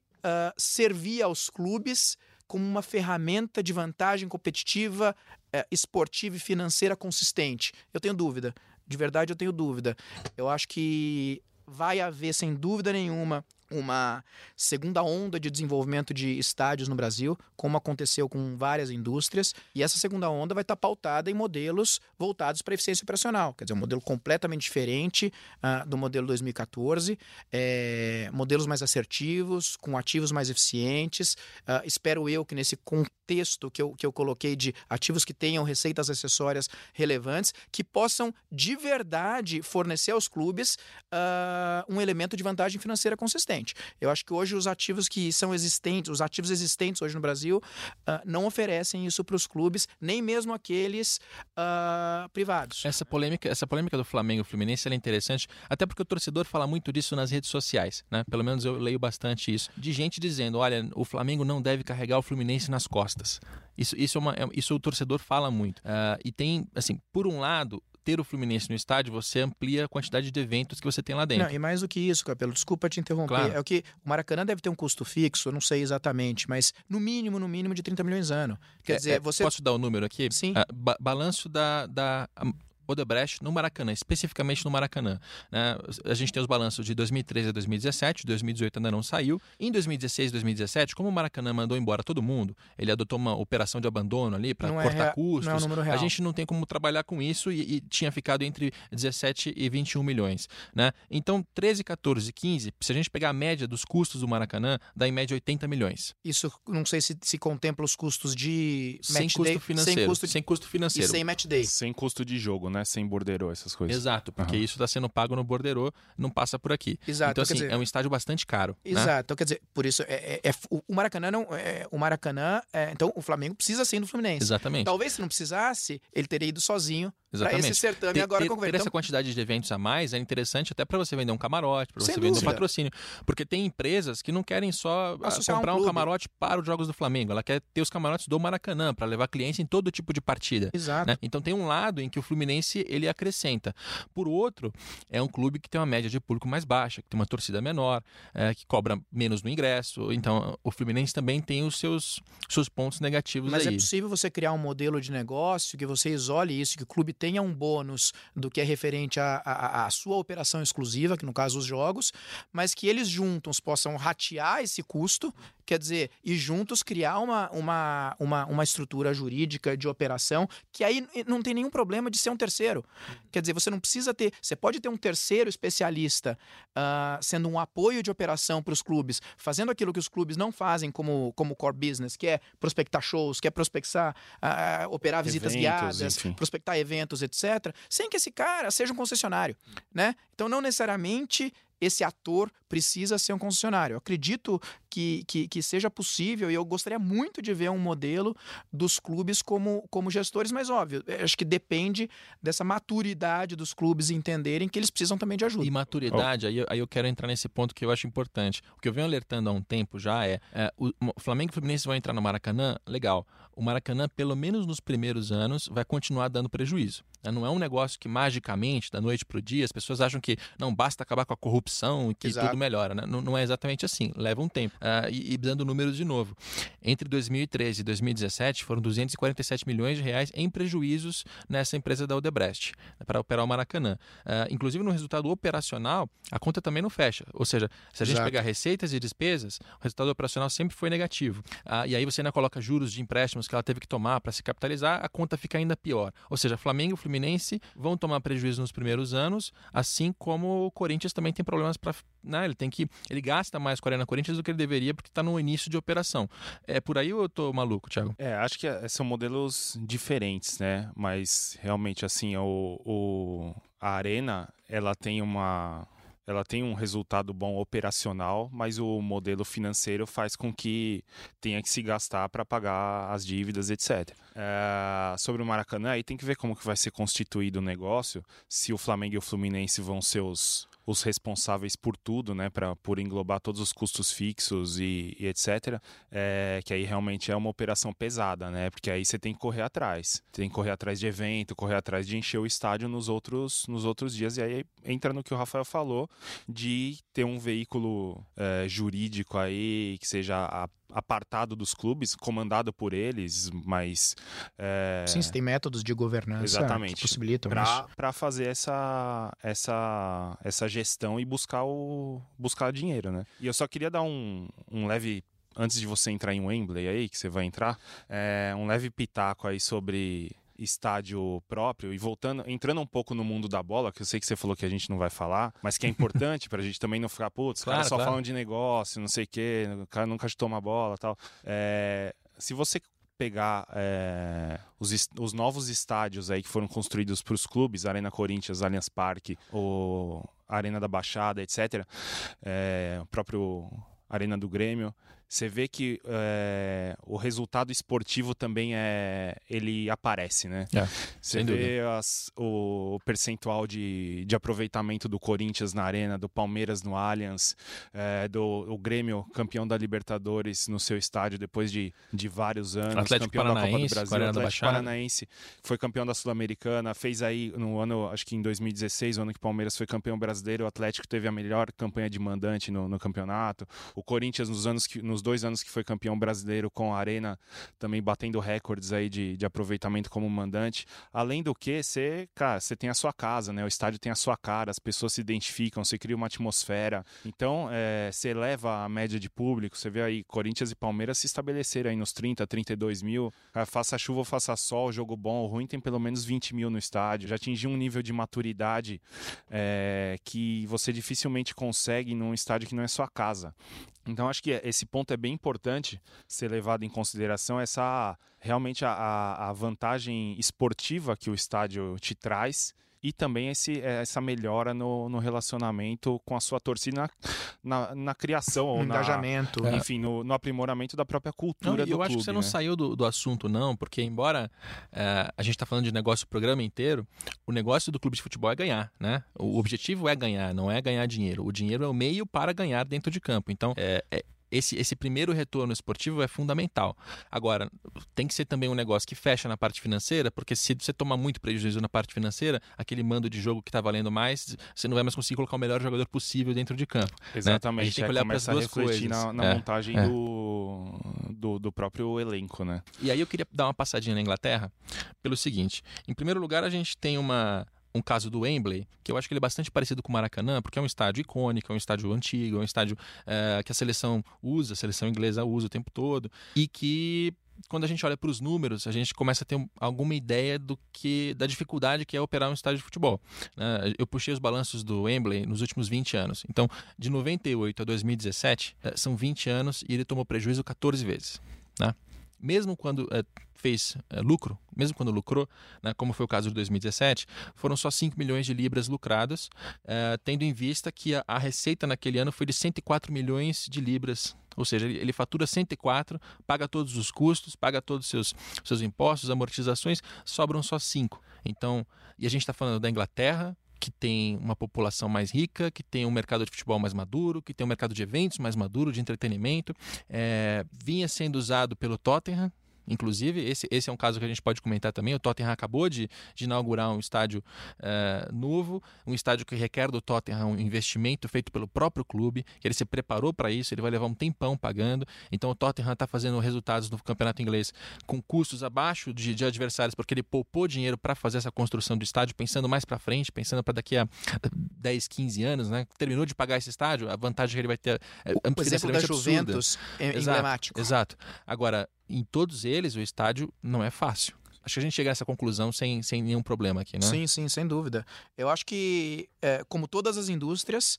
Speaker 2: servir aos clubes como uma ferramenta de vantagem competitiva, eh, esportiva e financeira consistente? Eu tenho dúvida de verdade eu tenho dúvida. Eu acho que vai haver, sem dúvida nenhuma, uma segunda onda de desenvolvimento de estádios no Brasil, como aconteceu com várias indústrias, e essa segunda onda vai estar pautada em modelos voltados para eficiência operacional, quer dizer, um modelo completamente diferente uh, do modelo 2014, é, modelos mais assertivos, com ativos mais eficientes. Uh, espero eu que nesse contexto que eu, que eu coloquei de ativos que tenham receitas acessórias relevantes, que possam de verdade fornecer aos clubes uh, um elemento de vantagem financeira consistente. Eu acho que hoje os ativos que são existentes, os ativos existentes hoje no Brasil, uh, não oferecem isso para os clubes, nem mesmo aqueles uh, privados.
Speaker 1: Essa polêmica, essa polêmica do Flamengo e Fluminense é interessante, até porque o torcedor fala muito disso nas redes sociais, né? Pelo menos eu leio bastante isso. De gente dizendo, olha, o Flamengo não deve carregar o Fluminense nas costas. Isso, isso, é uma, é, isso o torcedor fala muito. Uh, e tem, assim, por um lado, ter o Fluminense no estádio, você amplia a quantidade de eventos que você tem lá dentro.
Speaker 2: Não, e mais do que isso, Capelo, desculpa te interromper. Claro. É o que o Maracanã deve ter um custo fixo, eu não sei exatamente, mas no mínimo, no mínimo de 30 milhões ano. Quer é, dizer, é, você.
Speaker 1: Posso dar o um número aqui?
Speaker 2: Sim.
Speaker 1: Uh, ba balanço da, da Odebrecht no Maracanã, especificamente no Maracanã. Né? A gente tem os balanços de 2013 a 2017, 2018 ainda não saiu. Em 2016 e 2017, como o Maracanã mandou embora todo mundo, ele adotou uma operação de abandono ali para é cortar é custos.
Speaker 2: Não é um a
Speaker 1: gente não tem como trabalhar com isso e, e, tinha ficado entre 17 e 21 milhões. Né? Então, 13, 14, 15, se a gente pegar a média dos custos do Maracanã, dá em média 80 milhões.
Speaker 2: Isso não sei se, se contempla os custos de
Speaker 1: sem custo
Speaker 2: day,
Speaker 1: financeiro.
Speaker 2: Sem custo,
Speaker 1: sem custo financeiro.
Speaker 2: E sem match day.
Speaker 3: Sem custo de jogo, né? Né? Sem borderô, essas coisas.
Speaker 1: Exato, porque uhum. isso está sendo pago no borderô, não passa por aqui.
Speaker 2: Exato.
Speaker 1: Então, assim, dizer, é um estádio bastante caro.
Speaker 2: Né? Exato. Né? Então, quer dizer, por isso, é, é, é o Maracanã não. É, o Maracanã. É, então, o Flamengo precisa ser do Fluminense.
Speaker 1: Exatamente.
Speaker 2: Talvez se não precisasse, ele teria ido sozinho para esse certame ter, agora
Speaker 1: ter, ter essa quantidade de eventos a mais é interessante até para você vender um camarote, para você Sem vender dúvida. um patrocínio. Porque tem empresas que não querem só Associar comprar um, um, camarote para os jogos do Flamengo, ela quer ter os camarotes do Maracanã para levar clientes em todo tipo de partida.
Speaker 2: Exato. Né?
Speaker 1: Então tem um lado em que o Fluminense ele acrescenta. Por outro, é um clube que tem uma média de público mais baixa, que tem uma torcida menor, é, que cobra menos no ingresso. Então o Fluminense também tem os seus, seus pontos negativos
Speaker 2: Mas
Speaker 1: é aí.
Speaker 2: é possível você criar um modelo de negócio que você isole isso, que o clube tenha um bônus do que é referente à, sua operação exclusiva, que no caso os jogos, mas que eles juntos possam ratear esse custo quer dizer, e juntos criar uma, uma, uma, uma estrutura jurídica de operação que aí não tem nenhum problema de ser um terceiro. Quer dizer, você não precisa ter, você pode ter um terceiro especialista uh, sendo um apoio de operação para os clubes, fazendo aquilo que os clubes não fazem como, como core business, que é prospectar shows, que é prospectar, uh, operar visitas eventos, guiadas, enfim. prospectar eventos, etc., sem que esse cara seja um concessionário, né? Então, não necessariamente esse ator precisa ser um concessionário. Eu acredito que, que, que, seja possível e eu gostaria muito de ver um modelo dos clubes como, como gestores, mas óbvio, acho que depende dessa maturidade dos clubes entenderem que eles precisam também de ajuda.
Speaker 1: E maturidade, oh. aí, aí eu quero entrar nesse ponto que eu acho importante. O que eu venho alertando há um tempo já é, é o Flamengo e o Fluminense vão entrar no Maracanã, legal. O Maracanã, pelo menos nos primeiros anos, vai continuar dando prejuízo. Né? Não é um negócio que magicamente, da noite para o dia, as pessoas acham que não basta acabar com a corrupção e que Exato. tudo melhora. Né? Não, não, é exatamente assim. Leva um tempo. Uh, e, e dando números de novo. Entre 2013 e 2017 foram 247 milhões de reais em prejuízos nessa empresa da Odebrecht né, para operar o Maracanã. Uh, inclusive no resultado operacional, a conta também não fecha. Ou seja, se a gente Exato. pegar receitas e despesas, o resultado operacional sempre foi negativo. Uh, e aí você ainda coloca juros de empréstimos que ela teve que tomar para se capitalizar, a conta fica ainda pior. Ou seja, Flamengo e Fluminense vão tomar prejuízo nos primeiros anos, assim como o Corinthians também tem problemas para. Né, ele tem que. Ele gasta mais com a Arena Corinthians do que ele deveria, porque está no início de operação. É por aí ou eu tô maluco, Thiago?
Speaker 3: É, acho que é, são modelos diferentes, né? Mas realmente, assim, o, o a Arena, ela tem uma ela tem um resultado bom operacional, mas o modelo financeiro faz com que tenha que se gastar para pagar as dívidas, etc. É, sobre o Maracanã, aí tem que ver como que vai ser constituído o negócio, se o Flamengo e o Fluminense vão ser os os responsáveis por tudo, né, para por englobar todos os custos fixos e, e etc. É, que aí realmente é uma operação pesada, né, porque aí você tem que correr atrás, tem que correr atrás de evento, correr atrás de encher o estádio nos outros nos outros dias e aí entra no que o Rafael falou de ter um veículo é, jurídico aí que seja a apartado dos clubes, comandado por eles, mas. É...
Speaker 2: Sim, você tem métodos de governança
Speaker 3: Exatamente.
Speaker 2: que possibilitam
Speaker 3: Para fazer essa, essa, essa gestão e buscar, o, buscar dinheiro, né? E eu só queria dar um, um leve antes de você entrar em Wembley aí, que você vai entrar, é, um leve pitaco aí sobre estádio próprio e voltando, entrando um pouco no mundo da bola, que eu sei que você falou que a gente não vai falar, mas que é importante para a gente também não ficar, putz, claro, só claro. falam de negócio, não sei o quê, o cara nunca toma bola tal. É, se você pegar é, os, os novos estádios aí que foram construídos para os clubes, Arena Corinthians, Allianz Parque, o Arena da Baixada, etc., é, o próprio Arena do Grêmio, você vê que é, o resultado esportivo também é ele aparece, né?
Speaker 1: É,
Speaker 3: você vê as, o percentual de, de aproveitamento do Corinthians na arena, do Palmeiras no Allianz, é, do o Grêmio campeão da Libertadores no seu estádio depois de, de vários anos,
Speaker 1: Atlético
Speaker 3: campeão
Speaker 1: Paranaense,
Speaker 3: da Copa do Brasil, Atlético Paranaense, foi campeão da Sul-Americana, fez aí no ano, acho que em 2016, o ano que o Palmeiras foi campeão brasileiro, o Atlético teve a melhor campanha de mandante no, no campeonato, o Corinthians nos anos que nos dois anos que foi campeão brasileiro com a Arena, também batendo recordes aí de, de aproveitamento como mandante. Além do que, você, cara, você tem a sua casa, né? O estádio tem a sua cara, as pessoas se identificam, você cria uma atmosfera. Então, é, você eleva a média de público, você vê aí Corinthians e Palmeiras se estabeleceram aí nos 30, 32 mil. Cara, faça chuva ou faça sol, jogo bom ou ruim, tem pelo menos 20 mil no estádio. Já atingiu um nível de maturidade é, que você dificilmente consegue num estádio que não é sua casa. Então acho que esse ponto é bem importante ser levado em consideração essa realmente a, a vantagem esportiva que o estádio te traz e também esse, é, essa melhora no, no relacionamento com a sua torcida na, na, na criação ou
Speaker 2: engajamento,
Speaker 3: na, enfim, no, no, aprimoramento da própria cultura
Speaker 1: não,
Speaker 3: do
Speaker 1: eu
Speaker 3: clube.
Speaker 1: acho que você
Speaker 3: né?
Speaker 1: não saiu do, do assunto não, porque embora é, a gente está falando de negócio o programa inteiro, o negócio do clube de futebol é ganhar, né? O objetivo é ganhar, não é ganhar dinheiro. O dinheiro é o meio para ganhar dentro de campo. Então, é, é esse, esse primeiro retorno esportivo é fundamental. Agora, tem que ser também um negócio que fecha na parte financeira, porque se você tomar muito prejuízo na parte financeira, aquele mando de jogo que está valendo mais, você não vai mais conseguir colocar o melhor jogador possível dentro de campo.
Speaker 3: Exatamente.
Speaker 1: Né? A gente tem que olhar para as duas coisas.
Speaker 3: na, na é, montagem é. Do, do, do, próprio elenco, né?
Speaker 1: E aí eu queria dar uma passadinha na Inglaterra pelo seguinte: em primeiro lugar, a gente tem uma um caso do Wembley, que eu acho que ele é bastante parecido com o Maracanã, porque é um estádio icônico, é um estádio antigo, é um estádio é, que a seleção usa, a seleção inglesa usa o tempo todo, e que quando a gente olha para os números, a gente começa a ter alguma ideia do que da dificuldade que é operar um estádio de futebol. Né? Eu puxei os balanços do Wembley nos últimos 20 anos. Então, de 98 a 2017, eh, são 20 anos e ele tomou prejuízo 14 vezes. Né? Mesmo quando é, fez é, lucro, mesmo quando lucrou, né, como foi o caso de 2017, foram só 5 milhões de libras lucradas, é, tendo em vista que a, a, receita naquele ano foi de 104 milhões de libras. Ou seja, ele, ele fatura 104, paga todos os custos, paga todos os seus, seus impostos, amortizações, sobram só 5. Então, e a gente está falando da Inglaterra, que tem uma população mais rica, que tem um mercado de futebol mais maduro, que tem um mercado de eventos mais maduro, de entretenimento. É, vinha sendo usado pelo Tottenham, Inclusive, esse, esse é um caso que a gente pode comentar também. O Tottenham acabou de, de inaugurar um estádio uh, novo, um estádio que requer do Tottenham um investimento feito pelo próprio clube, que ele se preparou para isso, ele vai levar um tempão pagando. Então, o Tottenham está fazendo resultados no campeonato inglês com custos abaixo de, de adversários, porque ele poupou dinheiro para fazer essa construção do estádio, pensando mais para frente, pensando para daqui a 10, 15 anos. Né? Terminou de pagar esse estádio, a vantagem que ele vai ter
Speaker 2: é o exemplo da Juventus é
Speaker 1: exato,
Speaker 2: emblemático.
Speaker 1: Exato. Agora, em todos eles, o estádio não é fácil. Acho que a gente chega a essa conclusão sem, sem nenhum problema aqui, né?
Speaker 2: Sim, sim, sem dúvida. Eu acho que, é, como todas as indústrias,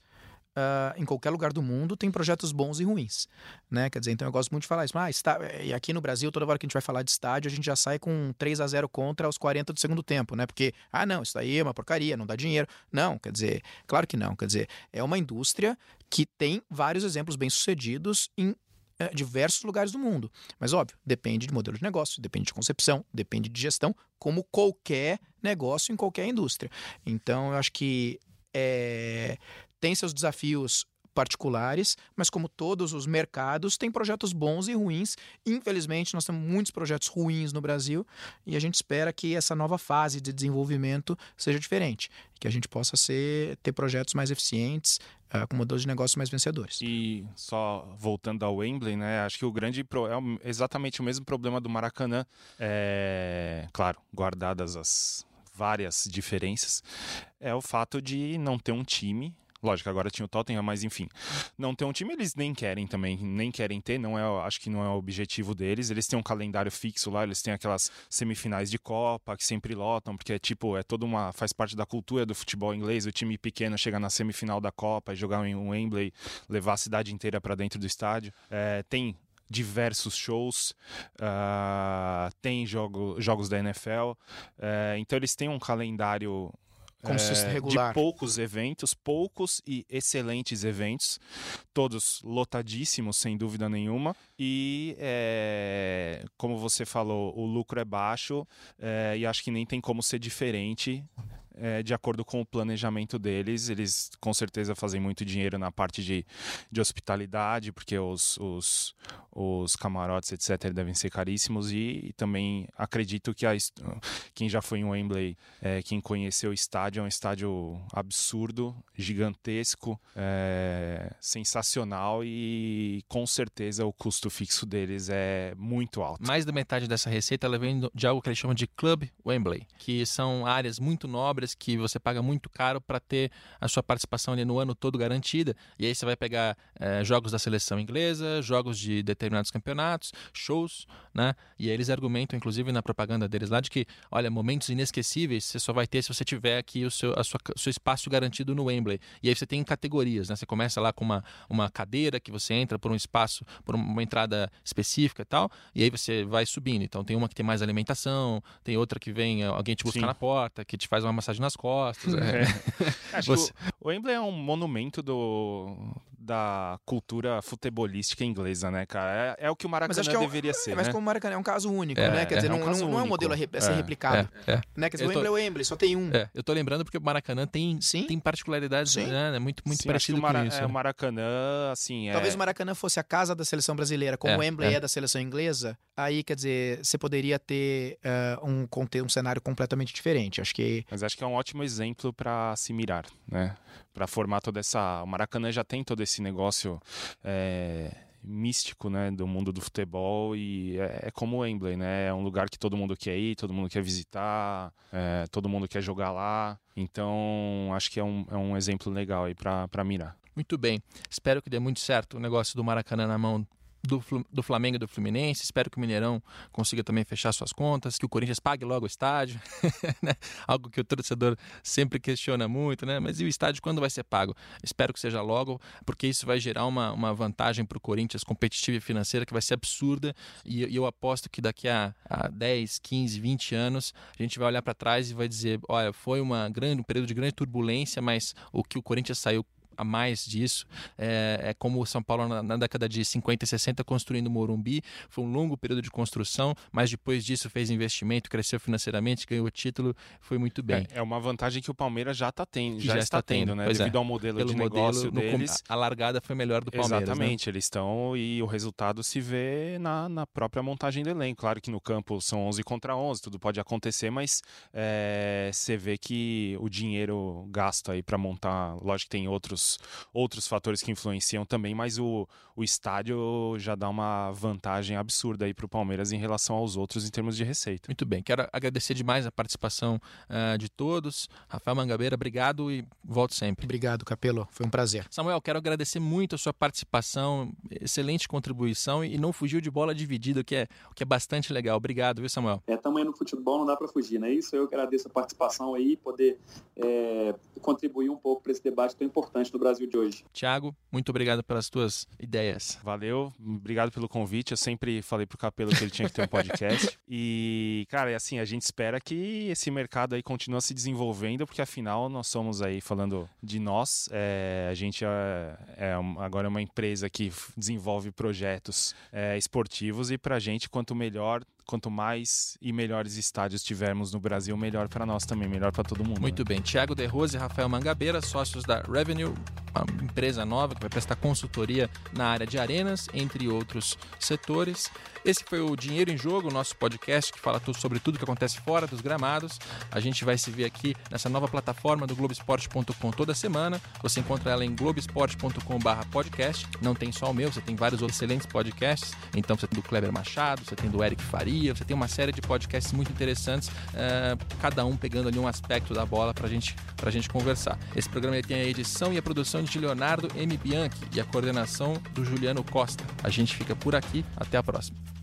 Speaker 2: Uh, em qualquer lugar do mundo tem projetos bons e ruins, né? Quer dizer, então eu gosto muito de falar isso. Ah, está... E aqui no Brasil, toda hora que a gente vai falar de estádio, a gente já sai com 3 a 0 contra aos 40 do segundo tempo, né? Porque, ah, não, isso daí é uma porcaria, não dá dinheiro. Não, quer dizer, claro que não. Quer dizer, é uma indústria que tem vários exemplos bem-sucedidos em é, diversos lugares do mundo. Mas, óbvio, depende de modelo de negócio, depende de concepção, depende de gestão, como qualquer negócio em qualquer indústria. Então, eu acho que é, tem seus desafios particulares, mas como todos os mercados, tem projetos bons e ruins. Infelizmente, nós temos muitos projetos ruins no Brasil e a gente espera que essa nova fase de desenvolvimento seja diferente, que a gente possa ser, ter projetos mais eficientes, uh, com modelos de negócio mais vencedores.
Speaker 3: E só voltando ao Wembley, né? Acho que o grande pro, é exatamente o mesmo problema do Maracanã, é, claro, guardadas as várias diferenças, é o fato de não ter um time Lógico, agora tinha o Tottenham, mas enfim. Não ter um time, eles nem querem também, nem querem ter, não é, acho que não é o objetivo deles. Eles têm um calendário fixo lá, eles têm aquelas semifinais de Copa que sempre lotam, porque é tipo, é toda uma. faz parte da cultura do futebol inglês. O time pequeno chega na semifinal da Copa e jogar em um Wembley, levar a cidade inteira para dentro do estádio. É, tem diversos shows, uh, tem jogo, jogos da NFL, uh, é, então eles têm um calendário
Speaker 2: é, regular.
Speaker 3: de poucos eventos, poucos e excelentes eventos, todos lotadíssimos, sem dúvida nenhuma. E, é, como você falou, o lucro é baixo é, e acho que nem tem como ser diferente é, de acordo com o planejamento deles. Eles com certeza fazem muito dinheiro na parte de, de hospitalidade, porque os, os, os camarotes, etc., devem ser caríssimos. E, e também acredito que a, quem já foi em Wembley, é, quem conheceu o estádio, é um estádio absurdo, gigantesco, é, sensacional e com certeza o custo fixo deles é muito alto.
Speaker 1: Mais da metade dessa receita ela vem de algo que eles chamam de Club Wembley, que são áreas muito nobres que você paga muito caro para ter a sua participação ali no ano todo garantida. E aí você vai pegar é, jogos da seleção inglesa, jogos de determinados campeonatos, shows, né? E aí eles argumentam, inclusive na propaganda deles lá, de que, olha, momentos inesquecíveis você só vai ter se você tiver aqui o seu, a sua, seu espaço garantido no Wembley. E aí você tem categorias, né? Você começa lá com uma, uma cadeira que você entra por um espaço, por uma entrada específica e tal, e aí você vai subindo. Então tem uma que tem mais alimentação, tem outra que vem alguém te buscar Sim. na porta, que te faz uma massagem nas costas. É.
Speaker 3: Acho você... que o, o Wembley é um monumento do, da cultura futebolística inglesa, né, cara? É, é o que o Maracanã que é um, deveria ser,
Speaker 2: é, Mas
Speaker 3: né?
Speaker 2: como o Maracanã é um caso único, é, né? Quer dizer, é não, não, não, é um modelo a, a ser replicado. Né? Quer dizer, o Wembley é o Wembley, só tem um.
Speaker 1: eu tô lembrando porque o Maracanã tem, Sim? tem particularidades, Sim. né? Muito, muito Sim, parecido
Speaker 3: Mara,
Speaker 1: com isso.
Speaker 3: É, o Maracanã, assim...
Speaker 2: Talvez o Maracanã fosse a casa da seleção brasileira, como o Wembley é. da seleção inglesa, aí, quer dizer, você poderia ter uh, um, um cenário completamente diferente. Acho que...
Speaker 3: Mas acho que é um ótimo exemplo para se mirar, né? Para formar toda essa... O Maracanã já tem todo esse negócio é, místico né, do mundo do futebol e é, é, como o Wembley, né? É um lugar que todo mundo quer ir, todo mundo quer visitar, é, todo mundo quer jogar lá. Então, acho que é um, é um exemplo legal aí para mirar.
Speaker 1: Muito bem. Espero que dê muito certo o negócio do Maracanã na mão do, do Flamengo e do Fluminense. Espero que o Mineirão consiga também fechar suas contas, que o Corinthians pague logo o estádio, né? algo que o torcedor sempre questiona muito, né? Mas e o estádio quando vai ser pago? Espero que seja logo, porque isso vai gerar uma, uma vantagem para o Corinthians competitiva e financeira que vai ser absurda. E, e eu aposto que daqui a, a 10, 15, 20 anos a gente vai olhar para trás e vai dizer: olha, foi uma grande, um período de grande turbulência, mas o que o Corinthians saiu a mais disso. É, é como o São Paulo na, na, década de 50 e 60 construindo o Morumbi. Foi um longo período de construção, mas depois disso fez investimento, cresceu financeiramente, ganhou o título, foi muito bem.
Speaker 3: É, é uma vantagem que o Palmeiras já, tá tendo, já, já está, tendo, tendo né? Pois Devido é. ao modelo Pelo de modelo, negócio deles.
Speaker 1: a largada foi melhor do Palmeiras.
Speaker 3: Né? Exatamente, né? eles estão e o resultado se vê na, na própria montagem do elenco. Claro que no campo são 11 contra 11, tudo pode acontecer, mas é, você vê que o dinheiro gasto aí para montar, lógico que tem outros outros outros fatores que influenciam também, mas o, o estádio já dá uma vantagem absurda aí para o Palmeiras em relação aos outros em termos de receita.
Speaker 1: Muito bem, quero agradecer demais a participação uh, de todos. Rafael Mangabeira, obrigado e volto sempre.
Speaker 2: Obrigado, Capelo, foi um prazer.
Speaker 1: Samuel, quero agradecer muito a sua participação, excelente contribuição e não fugiu de bola dividida, o que é, o que é bastante legal. Obrigado, viu, Samuel?
Speaker 4: É, tamanho no futebol não dá para fugir, não é isso? Eu agradeço a participação aí, poder é, contribuir um pouco para esse debate tão importante no Brasil de hoje.
Speaker 1: Tiago, muito obrigado pelas tuas ideias.
Speaker 3: Valeu, obrigado pelo convite. Eu sempre falei pro Capelo que ele tinha que ter um podcast. e, cara, é assim, a gente espera que esse mercado aí continue se desenvolvendo, porque afinal nós somos aí falando de nós. É, a gente é, é, agora é uma empresa que desenvolve projetos é, esportivos e pra gente, quanto melhor quanto mais e melhores estádios tivermos no Brasil, melhor para nós também, melhor para todo mundo.
Speaker 1: Muito
Speaker 3: né?
Speaker 1: bem. Tiago De Rose e Rafael Mangabeira, sócios da Revenue, uma empresa nova que vai prestar consultoria na área de arenas, entre outros setores. Esse foi o Dinheiro em Jogo, nosso podcast que fala tudo sobre tudo que acontece fora dos gramados. A gente vai se ver aqui nessa nova plataforma do Globoesporte.com toda semana. Você encontra ela em globoesporte.com/podcast. Não tem só o meu, você tem vários outros excelentes podcasts. Então você tem do Kleber Machado, você tem do Eric Faria, você tem uma série de podcasts muito interessantes, uh, cada um pegando ali um aspecto da bola para gente, a gente conversar. Esse programa tem a edição e a produção de Leonardo M. Bianchi e a coordenação do Juliano Costa. A gente fica por aqui. Até a próxima.